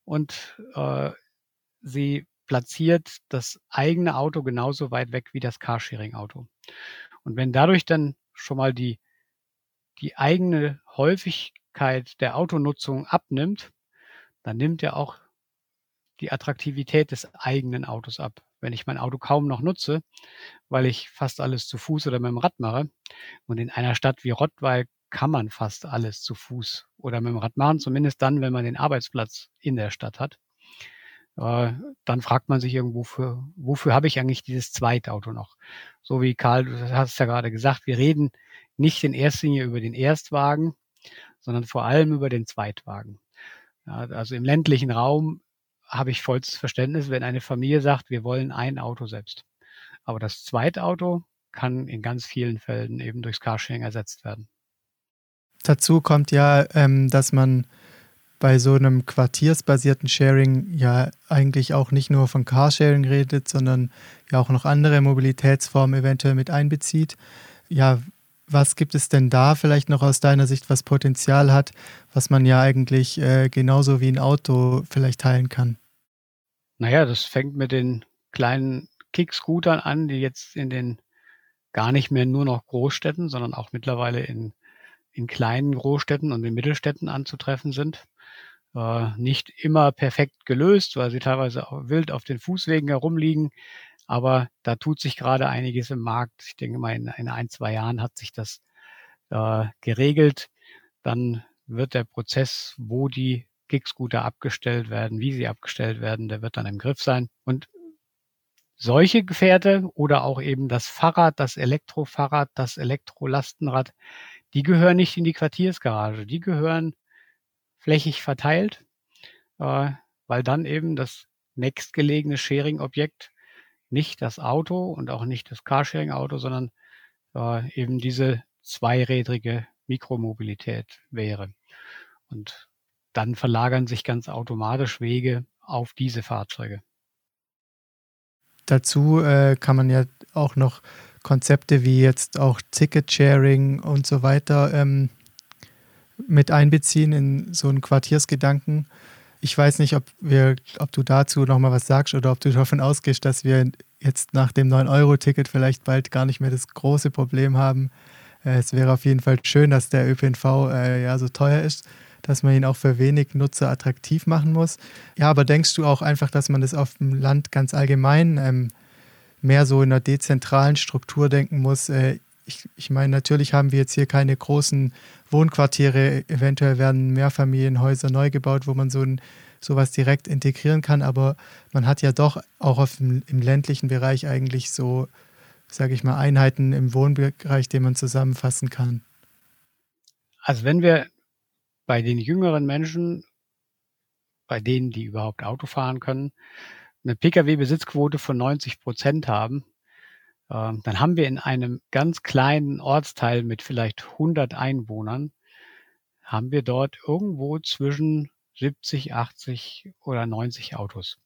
und äh, sie platziert das eigene Auto genauso weit weg wie das Carsharing-Auto. Und wenn dadurch dann schon mal die, die eigene Häufigkeit der Autonutzung abnimmt, dann nimmt ja auch die Attraktivität des eigenen Autos ab. Wenn ich mein Auto kaum noch nutze, weil ich fast alles zu Fuß oder mit dem Rad mache, und in einer Stadt wie Rottweil kann man fast alles zu Fuß oder mit dem Rad machen, zumindest dann, wenn man den Arbeitsplatz in der Stadt hat, äh, dann fragt man sich irgendwo, für, wofür habe ich eigentlich dieses Zweitauto noch? So wie Karl, du hast ja gerade gesagt, wir reden nicht in erster Linie über den Erstwagen, sondern vor allem über den Zweitwagen. Also im ländlichen Raum habe ich vollstes Verständnis, wenn eine Familie sagt, wir wollen ein Auto selbst. Aber das Zweitauto kann in ganz vielen Fällen eben durchs Carsharing ersetzt werden. Dazu kommt ja, ähm, dass man bei so einem quartiersbasierten Sharing ja eigentlich auch nicht nur von Carsharing redet, sondern ja auch noch andere Mobilitätsformen eventuell mit einbezieht. Ja, was gibt es denn da vielleicht noch aus deiner Sicht, was Potenzial hat, was man ja eigentlich äh, genauso wie ein Auto vielleicht teilen kann? Naja, das fängt mit den kleinen Kickscootern an, die jetzt in den gar nicht mehr nur noch Großstädten, sondern auch mittlerweile in, in kleinen Großstädten und in Mittelstädten anzutreffen sind. Äh, nicht immer perfekt gelöst, weil sie teilweise auch wild auf den Fußwegen herumliegen. Aber da tut sich gerade einiges im Markt. Ich denke mal, in, in ein, zwei Jahren hat sich das äh, geregelt. Dann wird der Prozess, wo die Kickscooter abgestellt werden, wie sie abgestellt werden, der wird dann im Griff sein. Und solche Gefährte oder auch eben das Fahrrad, das Elektrofahrrad, das Elektrolastenrad, die gehören nicht in die Quartiersgarage. Die gehören flächig verteilt, äh, weil dann eben das nächstgelegene Sharing-Objekt nicht das Auto und auch nicht das Carsharing-Auto, sondern äh, eben diese zweirädrige Mikromobilität wäre. Und dann verlagern sich ganz automatisch Wege auf diese Fahrzeuge. Dazu äh, kann man ja auch noch Konzepte wie jetzt auch Ticket-Sharing und so weiter ähm, mit einbeziehen in so einen Quartiersgedanken. Ich weiß nicht, ob, wir, ob du dazu nochmal was sagst oder ob du davon ausgehst, dass wir jetzt nach dem 9-Euro-Ticket vielleicht bald gar nicht mehr das große Problem haben. Äh, es wäre auf jeden Fall schön, dass der ÖPNV äh, ja so teuer ist, dass man ihn auch für wenig Nutzer attraktiv machen muss. Ja, aber denkst du auch einfach, dass man das auf dem Land ganz allgemein ähm, mehr so in einer dezentralen Struktur denken muss? Äh, ich, ich meine, natürlich haben wir jetzt hier keine großen Wohnquartiere, eventuell werden Mehrfamilienhäuser neu gebaut, wo man so ein, sowas direkt integrieren kann, aber man hat ja doch auch auf dem, im ländlichen Bereich eigentlich so, sage ich mal, Einheiten im Wohnbereich, die man zusammenfassen kann. Also wenn wir bei den jüngeren Menschen, bei denen, die überhaupt Auto fahren können, eine Pkw-Besitzquote von 90 Prozent haben, dann haben wir in einem ganz kleinen Ortsteil mit vielleicht 100 Einwohnern, haben wir dort irgendwo zwischen 70, 80 oder 90 Autos.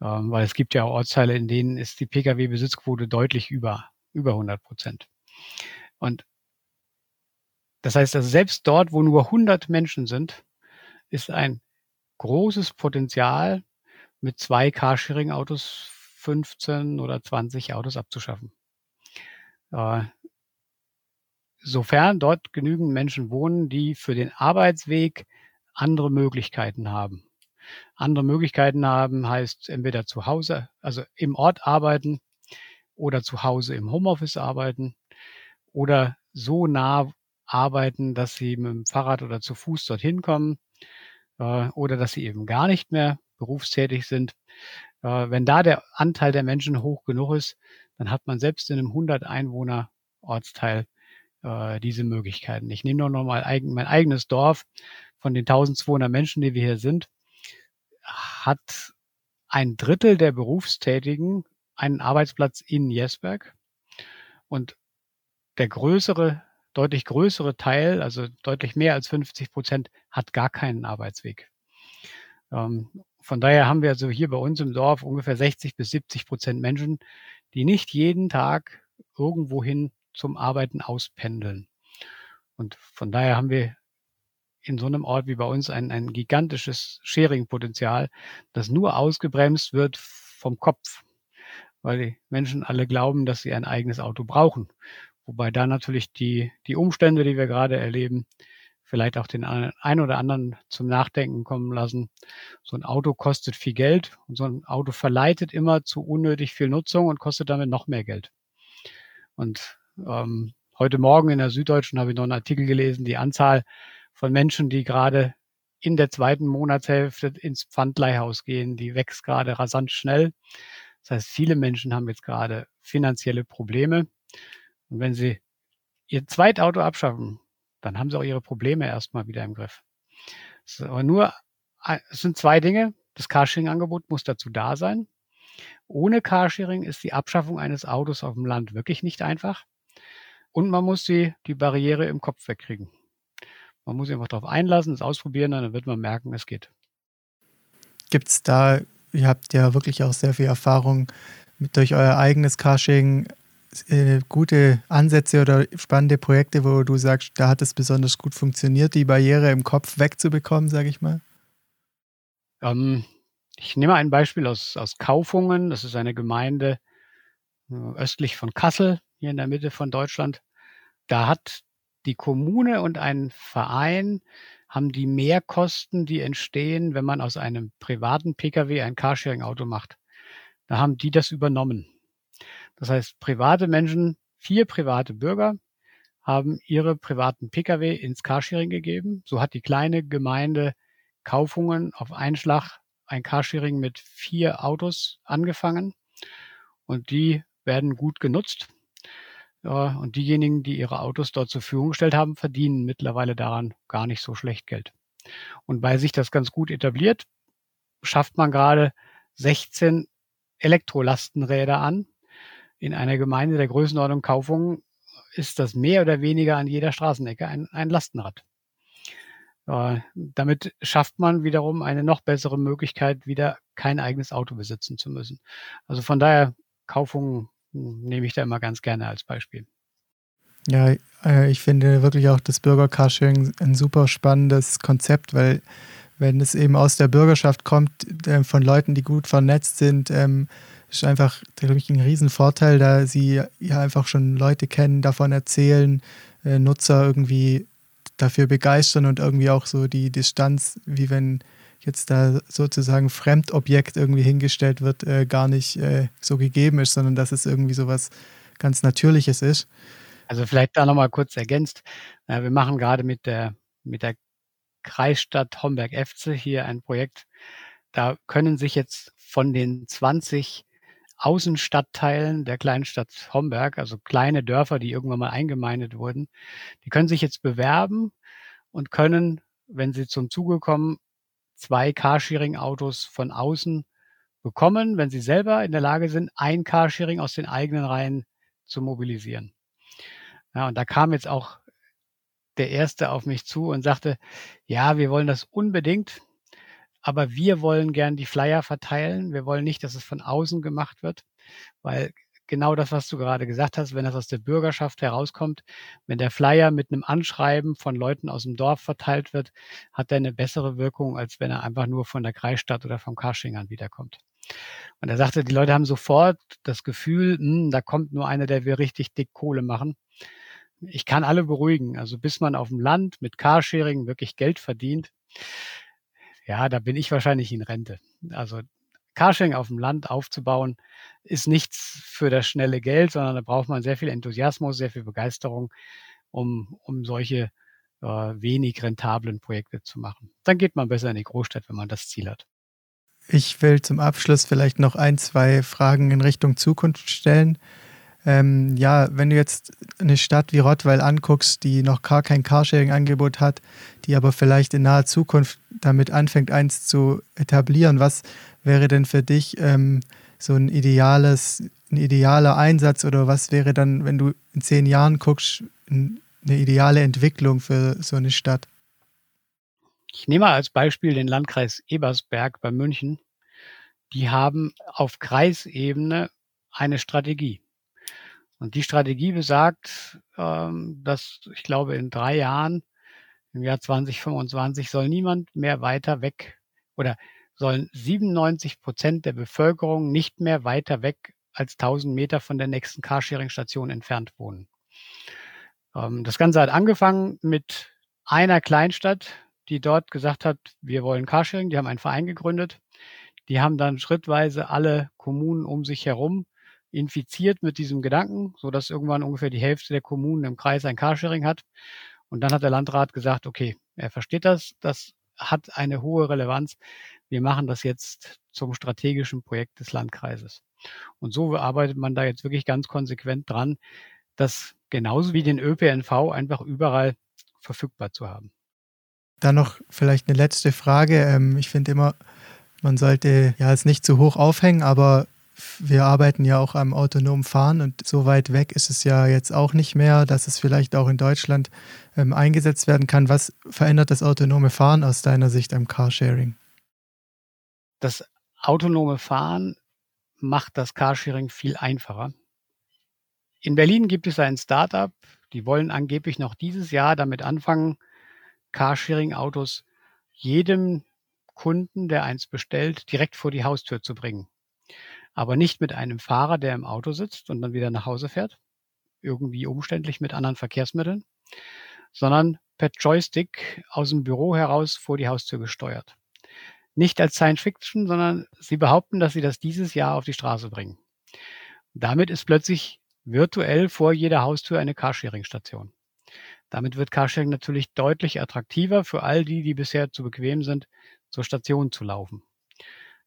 Ähm, weil es gibt ja Ortsteile, in denen ist die Pkw-Besitzquote deutlich über, über 100 Prozent. Und das heißt, also selbst dort, wo nur 100 Menschen sind, ist ein großes Potenzial mit zwei Carsharing-Autos 15 oder 20 Autos abzuschaffen. Äh, sofern dort genügend Menschen wohnen, die für den Arbeitsweg andere Möglichkeiten haben. Andere Möglichkeiten haben heißt entweder zu Hause, also im Ort arbeiten oder zu Hause im Homeoffice arbeiten oder so nah arbeiten, dass sie mit dem Fahrrad oder zu Fuß dorthin kommen äh, oder dass sie eben gar nicht mehr berufstätig sind. Äh, wenn da der Anteil der Menschen hoch genug ist, dann hat man selbst in einem 100 Einwohner Ortsteil äh, diese Möglichkeiten. Ich nehme nur noch mal eigen, mein eigenes Dorf von den 1200 Menschen, die wir hier sind, hat ein Drittel der Berufstätigen einen Arbeitsplatz in Jesberg und der größere, deutlich größere Teil, also deutlich mehr als 50 Prozent, hat gar keinen Arbeitsweg. Von daher haben wir also hier bei uns im Dorf ungefähr 60 bis 70 Prozent Menschen, die nicht jeden Tag irgendwohin zum Arbeiten auspendeln. Und von daher haben wir in so einem Ort wie bei uns ein, ein gigantisches Sharing-Potenzial, das nur ausgebremst wird vom Kopf, weil die Menschen alle glauben, dass sie ein eigenes Auto brauchen. Wobei da natürlich die, die Umstände, die wir gerade erleben, vielleicht auch den einen oder anderen zum Nachdenken kommen lassen. So ein Auto kostet viel Geld und so ein Auto verleitet immer zu unnötig viel Nutzung und kostet damit noch mehr Geld. Und ähm, heute Morgen in der Süddeutschen habe ich noch einen Artikel gelesen, die Anzahl von Menschen, die gerade in der zweiten Monatshälfte ins Pfandleihhaus gehen, die wächst gerade rasant schnell. Das heißt, viele Menschen haben jetzt gerade finanzielle Probleme. Und wenn sie ihr Zweitauto abschaffen, dann haben sie auch ihre Probleme erstmal wieder im Griff. Es aber nur, es sind zwei Dinge. Das Carsharing-Angebot muss dazu da sein. Ohne Carsharing ist die Abschaffung eines Autos auf dem Land wirklich nicht einfach. Und man muss die, die Barriere im Kopf wegkriegen. Man muss sich einfach darauf einlassen, es ausprobieren, dann wird man merken, es geht. Gibt es da, ihr habt ja wirklich auch sehr viel Erfahrung mit, durch euer eigenes Carsharing, äh, gute Ansätze oder spannende Projekte, wo du sagst, da hat es besonders gut funktioniert, die Barriere im Kopf wegzubekommen, sage ich mal? Ähm, ich nehme ein Beispiel aus, aus Kaufungen. Das ist eine Gemeinde äh, östlich von Kassel, hier in der Mitte von Deutschland. Da hat die Kommune und ein Verein haben die Mehrkosten, die entstehen, wenn man aus einem privaten Pkw ein Carsharing-Auto macht. Da haben die das übernommen. Das heißt, private Menschen, vier private Bürger haben ihre privaten Pkw ins Carsharing gegeben. So hat die kleine Gemeinde Kaufungen auf einen Schlag ein Carsharing mit vier Autos angefangen und die werden gut genutzt. Und diejenigen, die ihre Autos dort zur Verfügung gestellt haben, verdienen mittlerweile daran gar nicht so schlecht Geld. Und weil sich das ganz gut etabliert, schafft man gerade 16 Elektrolastenräder an. In einer Gemeinde der Größenordnung Kaufung ist das mehr oder weniger an jeder Straßenecke ein, ein Lastenrad. Äh, damit schafft man wiederum eine noch bessere Möglichkeit, wieder kein eigenes Auto besitzen zu müssen. Also von daher Kaufung nehme ich da immer ganz gerne als Beispiel. Ja, äh, ich finde wirklich auch das Bürgercarsharing ein super spannendes Konzept, weil wenn es eben aus der Bürgerschaft kommt, äh, von Leuten, die gut vernetzt sind, ähm, ist einfach, glaube ich, ein Riesenvorteil, da sie ja einfach schon Leute kennen, davon erzählen, äh, Nutzer irgendwie dafür begeistern und irgendwie auch so die Distanz, wie wenn jetzt da sozusagen Fremdobjekt irgendwie hingestellt wird, äh, gar nicht äh, so gegeben ist, sondern dass es irgendwie so was ganz Natürliches ist. Also vielleicht da nochmal kurz ergänzt. Wir machen gerade mit der, mit der Kreisstadt Homberg-Efze hier ein Projekt. Da können sich jetzt von den 20 Außenstadtteilen der kleinen Stadt Homberg, also kleine Dörfer, die irgendwann mal eingemeindet wurden, die können sich jetzt bewerben und können, wenn sie zum Zuge kommen, zwei Carsharing-Autos von außen bekommen, wenn sie selber in der Lage sind, ein Carsharing aus den eigenen Reihen zu mobilisieren. Ja, und da kam jetzt auch der Erste auf mich zu und sagte, ja, wir wollen das unbedingt, aber wir wollen gern die Flyer verteilen. Wir wollen nicht, dass es von außen gemacht wird, weil genau das, was du gerade gesagt hast, wenn das aus der Bürgerschaft herauskommt, wenn der Flyer mit einem Anschreiben von Leuten aus dem Dorf verteilt wird, hat er eine bessere Wirkung, als wenn er einfach nur von der Kreisstadt oder vom Karschingern wiederkommt. Und er sagte, die Leute haben sofort das Gefühl, hm, da kommt nur einer, der will richtig dick Kohle machen. Ich kann alle beruhigen. Also bis man auf dem Land mit Carsharing wirklich Geld verdient, ja, da bin ich wahrscheinlich in Rente. Also Carsharing auf dem Land aufzubauen, ist nichts für das schnelle Geld, sondern da braucht man sehr viel Enthusiasmus, sehr viel Begeisterung, um, um solche äh, wenig rentablen Projekte zu machen. Dann geht man besser in die Großstadt, wenn man das Ziel hat. Ich will zum Abschluss vielleicht noch ein, zwei Fragen in Richtung Zukunft stellen. Ähm, ja, wenn du jetzt eine Stadt wie Rottweil anguckst, die noch gar kein Carsharing-Angebot hat, die aber vielleicht in naher Zukunft damit anfängt, eins zu etablieren, was wäre denn für dich ähm, so ein ideales, ein idealer Einsatz oder was wäre dann, wenn du in zehn Jahren guckst, eine ideale Entwicklung für so eine Stadt? Ich nehme mal als Beispiel den Landkreis Ebersberg bei München. Die haben auf Kreisebene eine Strategie. Und die Strategie besagt, ähm, dass ich glaube, in drei Jahren, im Jahr 2025, soll niemand mehr weiter weg oder sollen 97 Prozent der Bevölkerung nicht mehr weiter weg als 1000 Meter von der nächsten Carsharing-Station entfernt wohnen. Ähm, das Ganze hat angefangen mit einer Kleinstadt, die dort gesagt hat, wir wollen Carsharing. Die haben einen Verein gegründet. Die haben dann schrittweise alle Kommunen um sich herum infiziert mit diesem Gedanken, so dass irgendwann ungefähr die Hälfte der Kommunen im Kreis ein Carsharing hat. Und dann hat der Landrat gesagt, okay, er versteht das, das hat eine hohe Relevanz. Wir machen das jetzt zum strategischen Projekt des Landkreises. Und so arbeitet man da jetzt wirklich ganz konsequent dran, das genauso wie den ÖPNV einfach überall verfügbar zu haben. Dann noch vielleicht eine letzte Frage. Ähm, ich finde immer, man sollte ja es nicht zu hoch aufhängen, aber wir arbeiten ja auch am autonomen Fahren und so weit weg ist es ja jetzt auch nicht mehr, dass es vielleicht auch in Deutschland ähm, eingesetzt werden kann. Was verändert das autonome Fahren aus deiner Sicht am Carsharing? Das autonome Fahren macht das Carsharing viel einfacher. In Berlin gibt es ein Startup, die wollen angeblich noch dieses Jahr damit anfangen, Carsharing-Autos jedem Kunden, der eins bestellt, direkt vor die Haustür zu bringen aber nicht mit einem Fahrer, der im Auto sitzt und dann wieder nach Hause fährt, irgendwie umständlich mit anderen Verkehrsmitteln, sondern per Joystick aus dem Büro heraus vor die Haustür gesteuert. Nicht als Science Fiction, sondern sie behaupten, dass sie das dieses Jahr auf die Straße bringen. Damit ist plötzlich virtuell vor jeder Haustür eine Carsharing-Station. Damit wird Carsharing natürlich deutlich attraktiver für all die, die bisher zu bequem sind, zur Station zu laufen.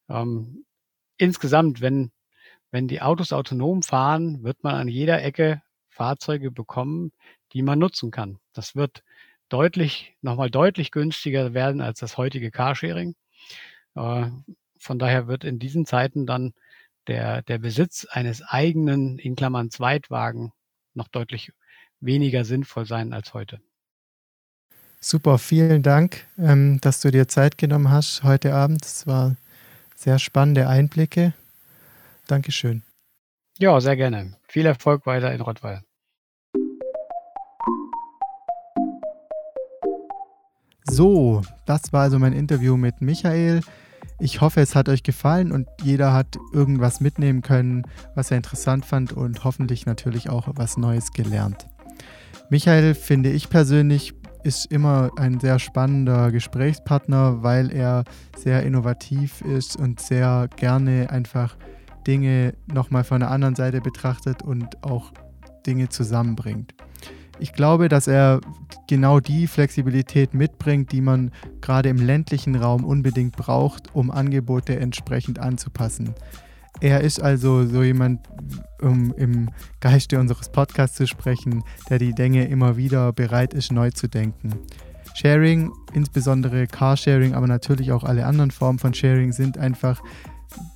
Ähm, insgesamt, wenn, wenn die Autos autonom fahren, wird man an jeder Ecke Fahrzeuge bekommen, die man nutzen kann. Das wird deutlich, nochmal deutlich günstiger werden als das heutige Carsharing. Äh, von daher wird in diesen Zeiten dann der, der Besitz eines eigenen, in Klammern Zweitwagen, noch deutlich weniger sinnvoll sein als heute. Super, vielen Dank, ähm, dass du dir Zeit genommen hast heute Abend. Es war sehr spannende Einblicke. Dankeschön. Ja, sehr gerne. Viel Erfolg weiter in Rottweil. So, das war also mein Interview mit Michael. Ich hoffe, es hat euch gefallen und jeder hat irgendwas mitnehmen können, was er interessant fand und hoffentlich natürlich auch was Neues gelernt. Michael finde ich persönlich ist immer ein sehr spannender Gesprächspartner, weil er sehr innovativ ist und sehr gerne einfach Dinge nochmal von der anderen Seite betrachtet und auch Dinge zusammenbringt. Ich glaube, dass er genau die Flexibilität mitbringt, die man gerade im ländlichen Raum unbedingt braucht, um Angebote entsprechend anzupassen. Er ist also so jemand, um im Geiste unseres Podcasts zu sprechen, der die Dinge immer wieder bereit ist, neu zu denken. Sharing, insbesondere Carsharing, aber natürlich auch alle anderen Formen von Sharing, sind einfach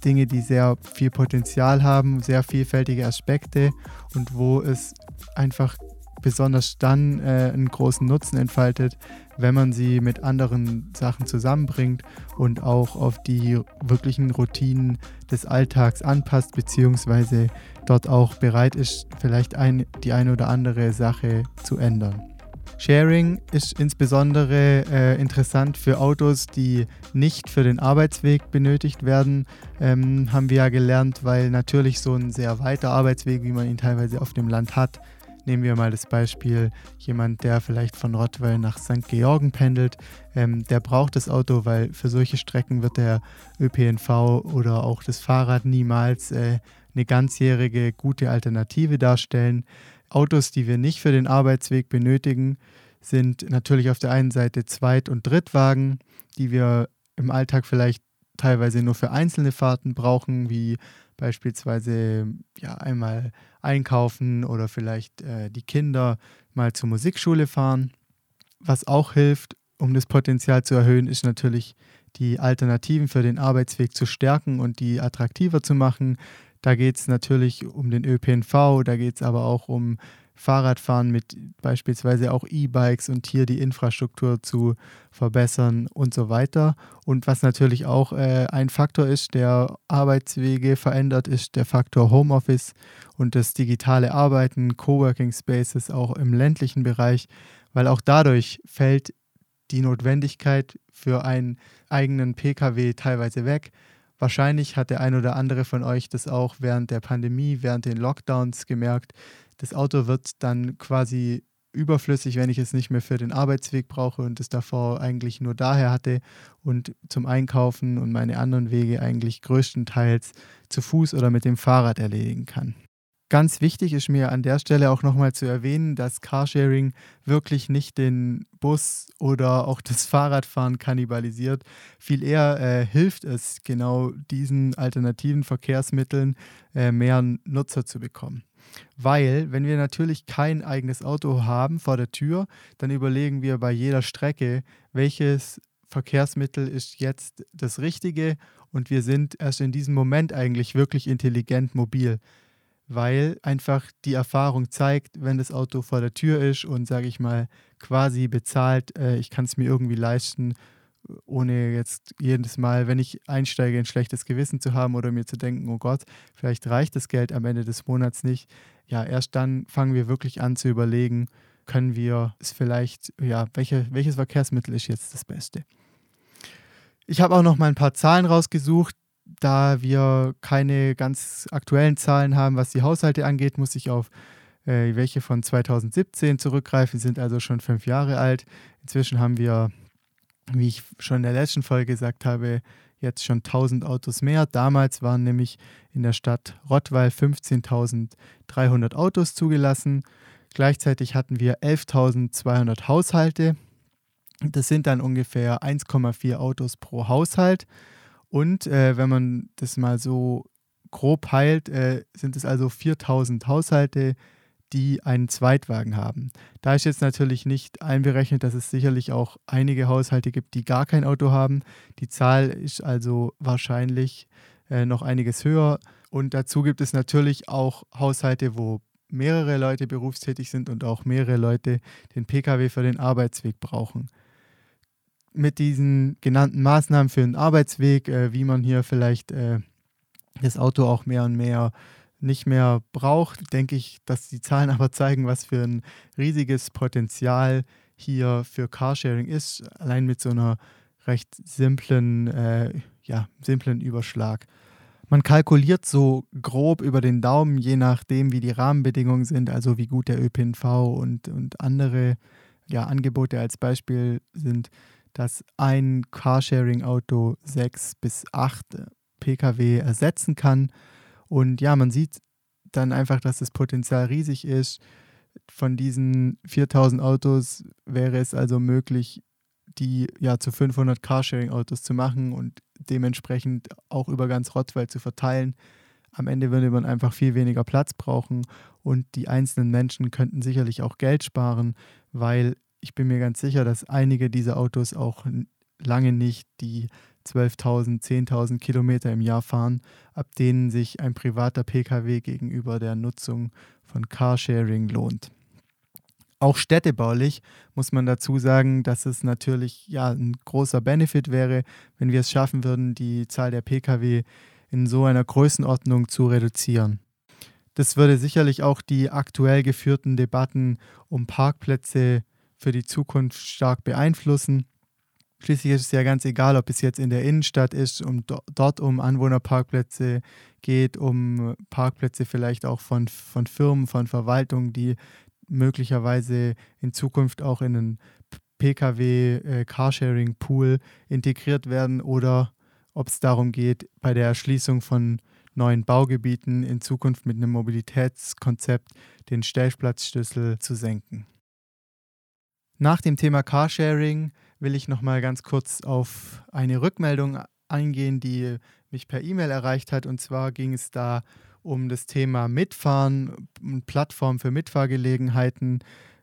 Dinge, die sehr viel Potenzial haben, sehr vielfältige Aspekte und wo es einfach besonders dann äh, einen großen Nutzen entfaltet, wenn man sie mit anderen Sachen zusammenbringt und auch auf die wirklichen Routinen des Alltags anpasst, beziehungsweise dort auch bereit ist, vielleicht ein, die eine oder andere Sache zu ändern. Sharing ist insbesondere äh, interessant für Autos, die nicht für den Arbeitsweg benötigt werden, ähm, haben wir ja gelernt, weil natürlich so ein sehr weiter Arbeitsweg, wie man ihn teilweise auf dem Land hat, Nehmen wir mal das Beispiel, jemand, der vielleicht von Rottweil nach St. Georgen pendelt, ähm, der braucht das Auto, weil für solche Strecken wird der ÖPNV oder auch das Fahrrad niemals äh, eine ganzjährige gute Alternative darstellen. Autos, die wir nicht für den Arbeitsweg benötigen, sind natürlich auf der einen Seite Zweit- und Drittwagen, die wir im Alltag vielleicht teilweise nur für einzelne Fahrten brauchen, wie beispielsweise ja einmal einkaufen oder vielleicht äh, die Kinder mal zur Musikschule fahren. Was auch hilft, um das Potenzial zu erhöhen, ist natürlich die Alternativen für den Arbeitsweg zu stärken und die attraktiver zu machen. Da geht es natürlich um den ÖPNV, da geht es aber auch um Fahrradfahren mit beispielsweise auch E-Bikes und hier die Infrastruktur zu verbessern und so weiter. Und was natürlich auch äh, ein Faktor ist, der Arbeitswege verändert, ist der Faktor Homeoffice und das digitale Arbeiten, Coworking Spaces auch im ländlichen Bereich, weil auch dadurch fällt die Notwendigkeit für einen eigenen Pkw teilweise weg. Wahrscheinlich hat der ein oder andere von euch das auch während der Pandemie, während den Lockdowns gemerkt, das Auto wird dann quasi überflüssig, wenn ich es nicht mehr für den Arbeitsweg brauche und es davor eigentlich nur daher hatte und zum Einkaufen und meine anderen Wege eigentlich größtenteils zu Fuß oder mit dem Fahrrad erledigen kann. Ganz wichtig ist mir an der Stelle auch nochmal zu erwähnen, dass Carsharing wirklich nicht den Bus oder auch *laughs* das Fahrradfahren kannibalisiert. Viel eher äh, hilft es genau diesen alternativen Verkehrsmitteln äh, mehr Nutzer zu bekommen. Weil, wenn wir natürlich kein eigenes Auto haben vor der Tür, dann überlegen wir bei jeder Strecke, welches Verkehrsmittel ist jetzt das Richtige. Und wir sind erst in diesem Moment eigentlich wirklich intelligent mobil weil einfach die Erfahrung zeigt, wenn das Auto vor der Tür ist und, sage ich mal, quasi bezahlt, äh, ich kann es mir irgendwie leisten, ohne jetzt jedes Mal, wenn ich einsteige, ein schlechtes Gewissen zu haben oder mir zu denken, oh Gott, vielleicht reicht das Geld am Ende des Monats nicht. Ja, erst dann fangen wir wirklich an zu überlegen, können wir es vielleicht, ja, welche, welches Verkehrsmittel ist jetzt das Beste? Ich habe auch noch mal ein paar Zahlen rausgesucht, da wir keine ganz aktuellen Zahlen haben, was die Haushalte angeht, muss ich auf äh, welche von 2017 zurückgreifen, sind also schon fünf Jahre alt. inzwischen haben wir, wie ich schon in der letzten Folge gesagt habe, jetzt schon 1000 Autos mehr. Damals waren nämlich in der Stadt Rottweil 15.300 Autos zugelassen. Gleichzeitig hatten wir 11.200 Haushalte. Das sind dann ungefähr 1,4 Autos pro Haushalt. Und äh, wenn man das mal so grob heilt, äh, sind es also 4000 Haushalte, die einen Zweitwagen haben. Da ist jetzt natürlich nicht einberechnet, dass es sicherlich auch einige Haushalte gibt, die gar kein Auto haben. Die Zahl ist also wahrscheinlich äh, noch einiges höher. Und dazu gibt es natürlich auch Haushalte, wo mehrere Leute berufstätig sind und auch mehrere Leute den Pkw für den Arbeitsweg brauchen mit diesen genannten Maßnahmen für den Arbeitsweg, äh, wie man hier vielleicht äh, das Auto auch mehr und mehr nicht mehr braucht, denke ich, dass die Zahlen *laughs* aber zeigen, was für ein riesiges Potenzial hier für Carsharing ist, allein mit so einer recht simplen, äh, ja, simplen Überschlag. Man kalkuliert so grob über den Daumen, je nachdem, wie die Rahmenbedingungen sind, also wie gut der ÖPNV und, und andere ja, Angebote als Beispiel sind, dass ein Carsharing-Auto sechs bis acht Pkw ersetzen kann. Und ja, man sieht dann einfach, dass das Potenzial riesig ist. Von diesen 4000 Autos wäre es also möglich, die ja zu 500 Carsharing-Autos zu machen und dementsprechend auch über ganz Rottweil zu verteilen. Am Ende würde man einfach viel weniger Platz brauchen und die einzelnen Menschen könnten sicherlich auch Geld sparen, weil ich bin mir ganz sicher, dass einige dieser Autos auch lange nicht die 12.000, 10.000 Kilometer im Jahr fahren, ab denen sich ein privater Pkw gegenüber der Nutzung von Carsharing lohnt. Auch städtebaulich muss man dazu sagen, dass es natürlich ja ein großer Benefit wäre, wenn wir es schaffen würden, die Zahl der Pkw in so einer Größenordnung zu reduzieren. Das würde sicherlich auch die aktuell geführten Debatten um Parkplätze für die Zukunft stark beeinflussen. Schließlich ist es ja ganz egal, ob es jetzt in der Innenstadt ist, um do dort um Anwohnerparkplätze geht, um Parkplätze vielleicht auch von, von Firmen, von Verwaltungen, die möglicherweise in Zukunft auch in einen Pkw-Carsharing-Pool äh, integriert werden oder ob es darum geht, bei der Erschließung von neuen Baugebieten in Zukunft mit einem Mobilitätskonzept den Stellplatzschlüssel zu senken. Nach dem Thema Carsharing will ich noch mal ganz kurz auf eine Rückmeldung eingehen, die mich per E-Mail erreicht hat. Und zwar ging es da um das Thema Mitfahren, Plattform für Mitfahrgelegenheiten,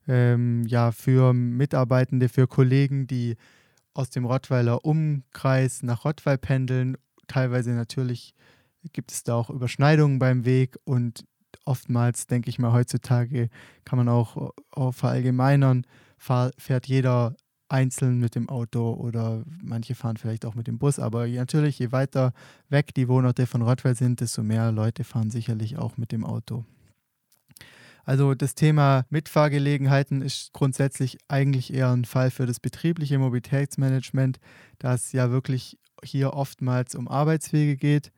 ähm, ja, für Mitarbeitende, für Kollegen, die aus dem Rottweiler Umkreis nach Rottweil pendeln. Teilweise natürlich gibt es da auch Überschneidungen beim Weg und oftmals, denke ich mal, heutzutage kann man auch, auch verallgemeinern, fährt jeder einzeln mit dem Auto oder manche fahren vielleicht auch mit dem Bus. Aber natürlich, je weiter weg die Wohnorte von Rottweil sind, desto mehr Leute fahren sicherlich auch mit dem Auto. Also das Thema Mitfahrgelegenheiten ist grundsätzlich eigentlich eher ein Fall für das betriebliche Mobilitätsmanagement, da es ja wirklich hier oftmals um Arbeitswege geht.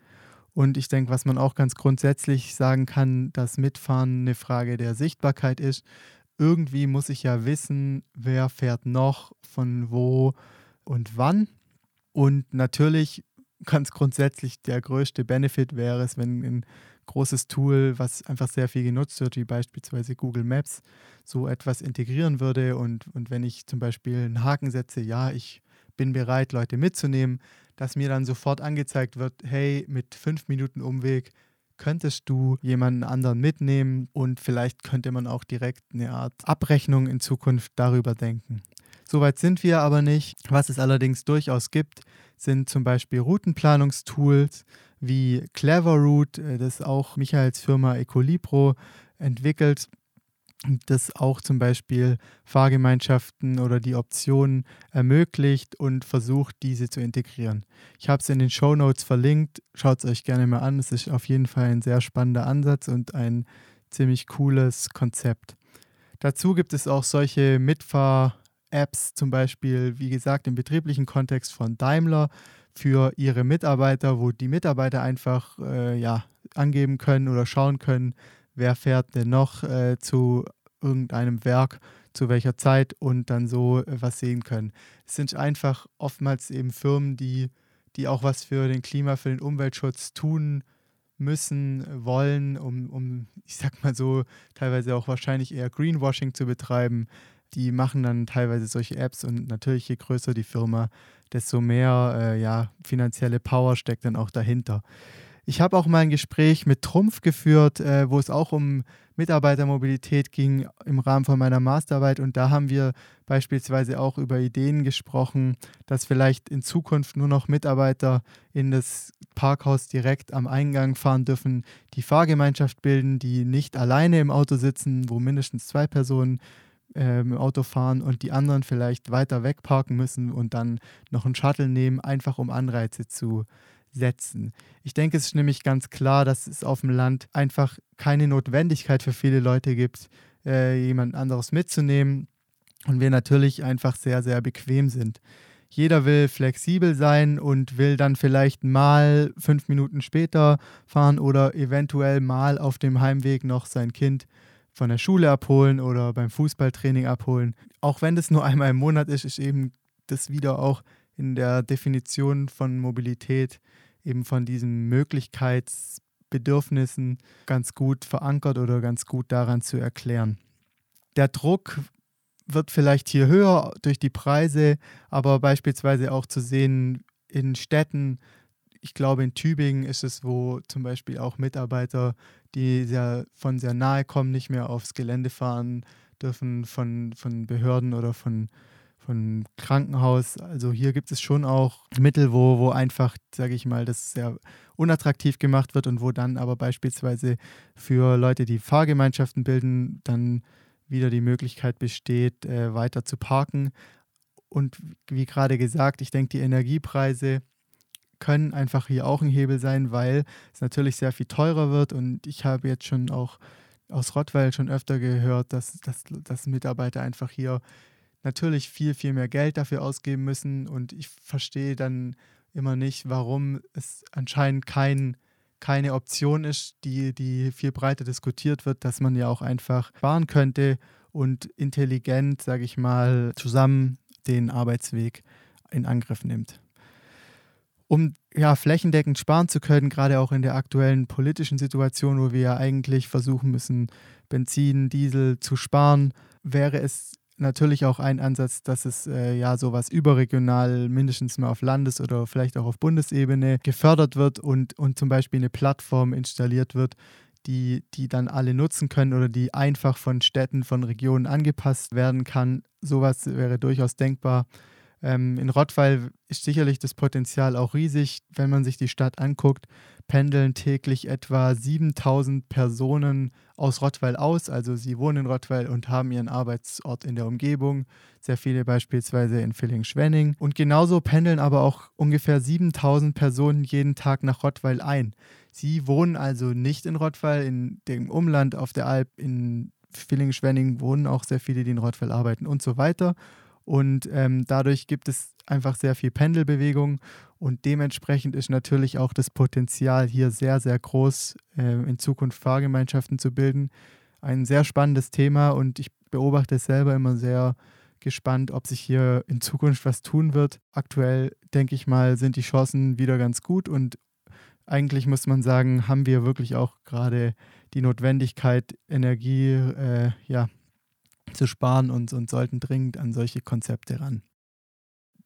Und ich denke, was man auch ganz grundsätzlich sagen kann, dass Mitfahren eine Frage der Sichtbarkeit ist irgendwie muss ich ja wissen, wer fährt noch, von wo und wann. Und natürlich ganz grundsätzlich der größte Benefit wäre es, wenn ein großes Tool, was einfach sehr viel genutzt wird, wie beispielsweise Google Maps, so etwas integrieren würde. Und, und wenn ich zum Beispiel einen Haken setze, ja, ich bin bereit, Leute mitzunehmen, dass mir dann sofort angezeigt wird, hey, mit fünf Minuten Umweg könntest du jemanden anderen mitnehmen und vielleicht könnte man auch direkt eine Art Abrechnung in Zukunft darüber denken. Soweit sind wir aber nicht. Was es allerdings durchaus gibt, sind zum Beispiel Routenplanungstools wie Cleverroute, äh, das auch Michaels Firma Ecolibro entwickelt das auch zum Beispiel Fahrgemeinschaften oder die Optionen ermöglicht und versucht, diese zu integrieren. Ich habe es in den Show Notes verlinkt. Schaut es euch gerne mal an. Es ist auf jeden Fall ein sehr spannender Ansatz und ein ziemlich cooles Konzept. Dazu gibt es auch solche Mitfahr-Apps, zum Beispiel, wie gesagt, im betrieblichen Kontext von Daimler für ihre Mitarbeiter, wo die Mitarbeiter einfach äh, ja, angeben können oder schauen können, wer fährt denn noch äh, zu irgendeinem Werk, zu welcher Zeit und dann so äh, was sehen können. Es sind einfach oftmals eben Firmen, die, die auch was für den Klima, für den Umweltschutz tun müssen, wollen, um, um, ich sag mal so, teilweise auch wahrscheinlich eher Greenwashing zu betreiben. Die machen dann teilweise solche Apps und natürlich je größer die Firma, desto mehr äh, ja, finanzielle Power steckt dann auch dahinter. Ich habe auch mal ein Gespräch mit Trumpf geführt, äh, wo es auch um Mitarbeitermobilität ging im Rahmen von meiner Masterarbeit. Und da haben wir beispielsweise auch über Ideen gesprochen, dass vielleicht in Zukunft nur noch Mitarbeiter in das Parkhaus direkt am Eingang fahren dürfen, die Fahrgemeinschaft bilden, die nicht alleine im Auto sitzen, wo mindestens zwei Personen äh, im Auto fahren und die anderen vielleicht weiter weg parken müssen und dann noch einen Shuttle nehmen, einfach um Anreize zu setzen. Ich denke, es ist nämlich ganz klar, dass es auf dem Land einfach keine Notwendigkeit für viele Leute gibt, äh, jemand anderes mitzunehmen und wir natürlich einfach sehr, sehr bequem sind. Jeder will flexibel sein und will dann vielleicht mal fünf Minuten später fahren oder eventuell mal auf dem Heimweg noch sein Kind von der Schule abholen oder beim Fußballtraining abholen. Auch wenn das nur *laughs* einmal im Monat ist, ist eben das wieder auch in der Definition von Mobilität eben von diesen Möglichkeitsbedürfnissen ganz gut verankert oder ganz gut daran zu erklären. Der Druck wird vielleicht hier höher durch die Preise, aber beispielsweise auch zu sehen in Städten, ich glaube in Tübingen ist es, wo zum Beispiel auch Mitarbeiter, die sehr, von sehr nahe kommen, nicht mehr aufs Gelände fahren dürfen von, von Behörden oder von von Krankenhaus. Also hier gibt es schon auch Mittel, wo, wo einfach, sage ich mal, das sehr unattraktiv gemacht wird und wo dann aber beispielsweise für Leute, die Fahrgemeinschaften bilden, dann wieder die Möglichkeit besteht, äh, weiter zu parken. Und wie gerade gesagt, ich denke, die Energiepreise können einfach hier auch ein Hebel sein, weil es natürlich sehr viel teurer wird. Und ich habe jetzt schon auch aus Rottweil schon öfter gehört, dass, dass, dass Mitarbeiter einfach hier natürlich viel, viel mehr Geld dafür ausgeben müssen. Und ich verstehe dann immer nicht, warum es anscheinend kein, keine Option ist, die, die viel breiter diskutiert wird, dass man ja auch einfach sparen könnte und intelligent, sage ich mal, zusammen den Arbeitsweg in Angriff nimmt. Um ja, flächendeckend sparen zu können, gerade auch in der aktuellen politischen Situation, wo wir ja eigentlich versuchen müssen, Benzin, Diesel zu sparen, wäre es natürlich auch ein Ansatz, dass es äh, ja sowas überregional, mindestens mal auf Landes- oder vielleicht auch auf Bundesebene gefördert wird und, und zum Beispiel eine Plattform installiert wird, die, die dann alle nutzen können oder die einfach von Städten, von Regionen angepasst werden kann. Sowas wäre durchaus denkbar. Ähm, in Rottweil ist sicherlich das Potenzial auch riesig. Wenn man sich die Stadt anguckt, pendeln täglich etwa 7000 Personen aus Rottweil aus. Also sie wohnen in Rottweil und haben ihren Arbeitsort in der Umgebung. Sehr viele beispielsweise in Villingen-Schwenning. Und genauso pendeln aber auch ungefähr 7000 Personen jeden Tag nach Rottweil ein. Sie wohnen also nicht in Rottweil, in dem Umland auf der Alp, in Villingen-Schwenning wohnen auch sehr viele, die in Rottweil arbeiten und so weiter. Und ähm, dadurch gibt es einfach sehr viel Pendelbewegung und dementsprechend ist natürlich auch das Potenzial hier sehr, sehr groß, äh, in Zukunft Fahrgemeinschaften zu bilden. Ein sehr spannendes Thema und ich beobachte es selber immer sehr gespannt, ob sich hier in Zukunft was tun wird. Aktuell, denke ich mal, sind die Chancen wieder ganz gut und eigentlich muss man sagen, haben wir wirklich auch gerade die Notwendigkeit, Energie äh, ja, zu sparen und, und sollten dringend an solche Konzepte ran.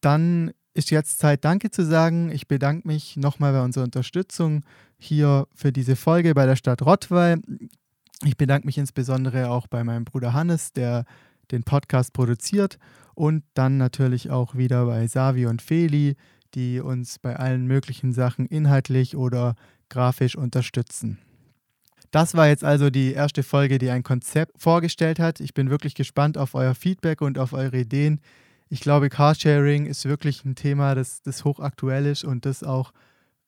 Dann ist jetzt Zeit, Danke zu sagen. Ich bedanke mich nochmal bei unserer Unterstützung hier für diese Folge bei der Stadt Rottweil. Ich bedanke mich insbesondere auch bei meinem Bruder Hannes, der den Podcast produziert und dann natürlich auch wieder bei Savi und Feli, die uns bei allen möglichen Sachen inhaltlich oder grafisch unterstützen. Das war jetzt also die erste Folge, die ein Konzept vorgestellt hat. Ich bin wirklich gespannt auf euer Feedback und auf eure Ideen. Ich glaube, Carsharing ist wirklich ein Thema, das, das hochaktuell ist und das auch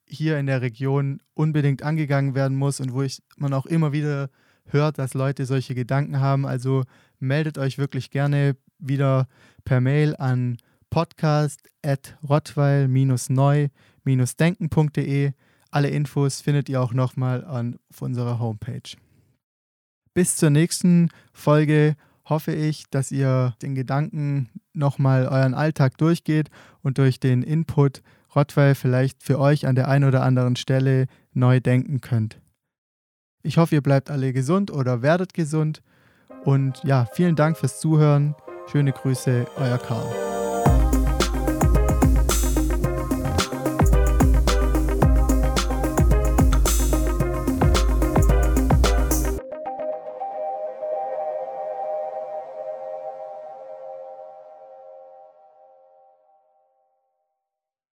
hier in der Region unbedingt angegangen werden muss und wo ich, man auch immer wieder hört, dass Leute solche Gedanken haben. Also meldet euch wirklich gerne wieder per Mail an podcast.rottweil-neu-denken.de. Alle Infos findet ihr auch nochmal auf unserer Homepage. Bis zur nächsten Folge hoffe ich, dass ihr den Gedanken nochmal euren Alltag durchgeht und durch den Input Rottweil vielleicht für euch an der einen oder anderen Stelle neu denken könnt. Ich hoffe, ihr bleibt alle gesund oder werdet gesund. Und ja, vielen Dank fürs Zuhören. Schöne Grüße, euer Karl.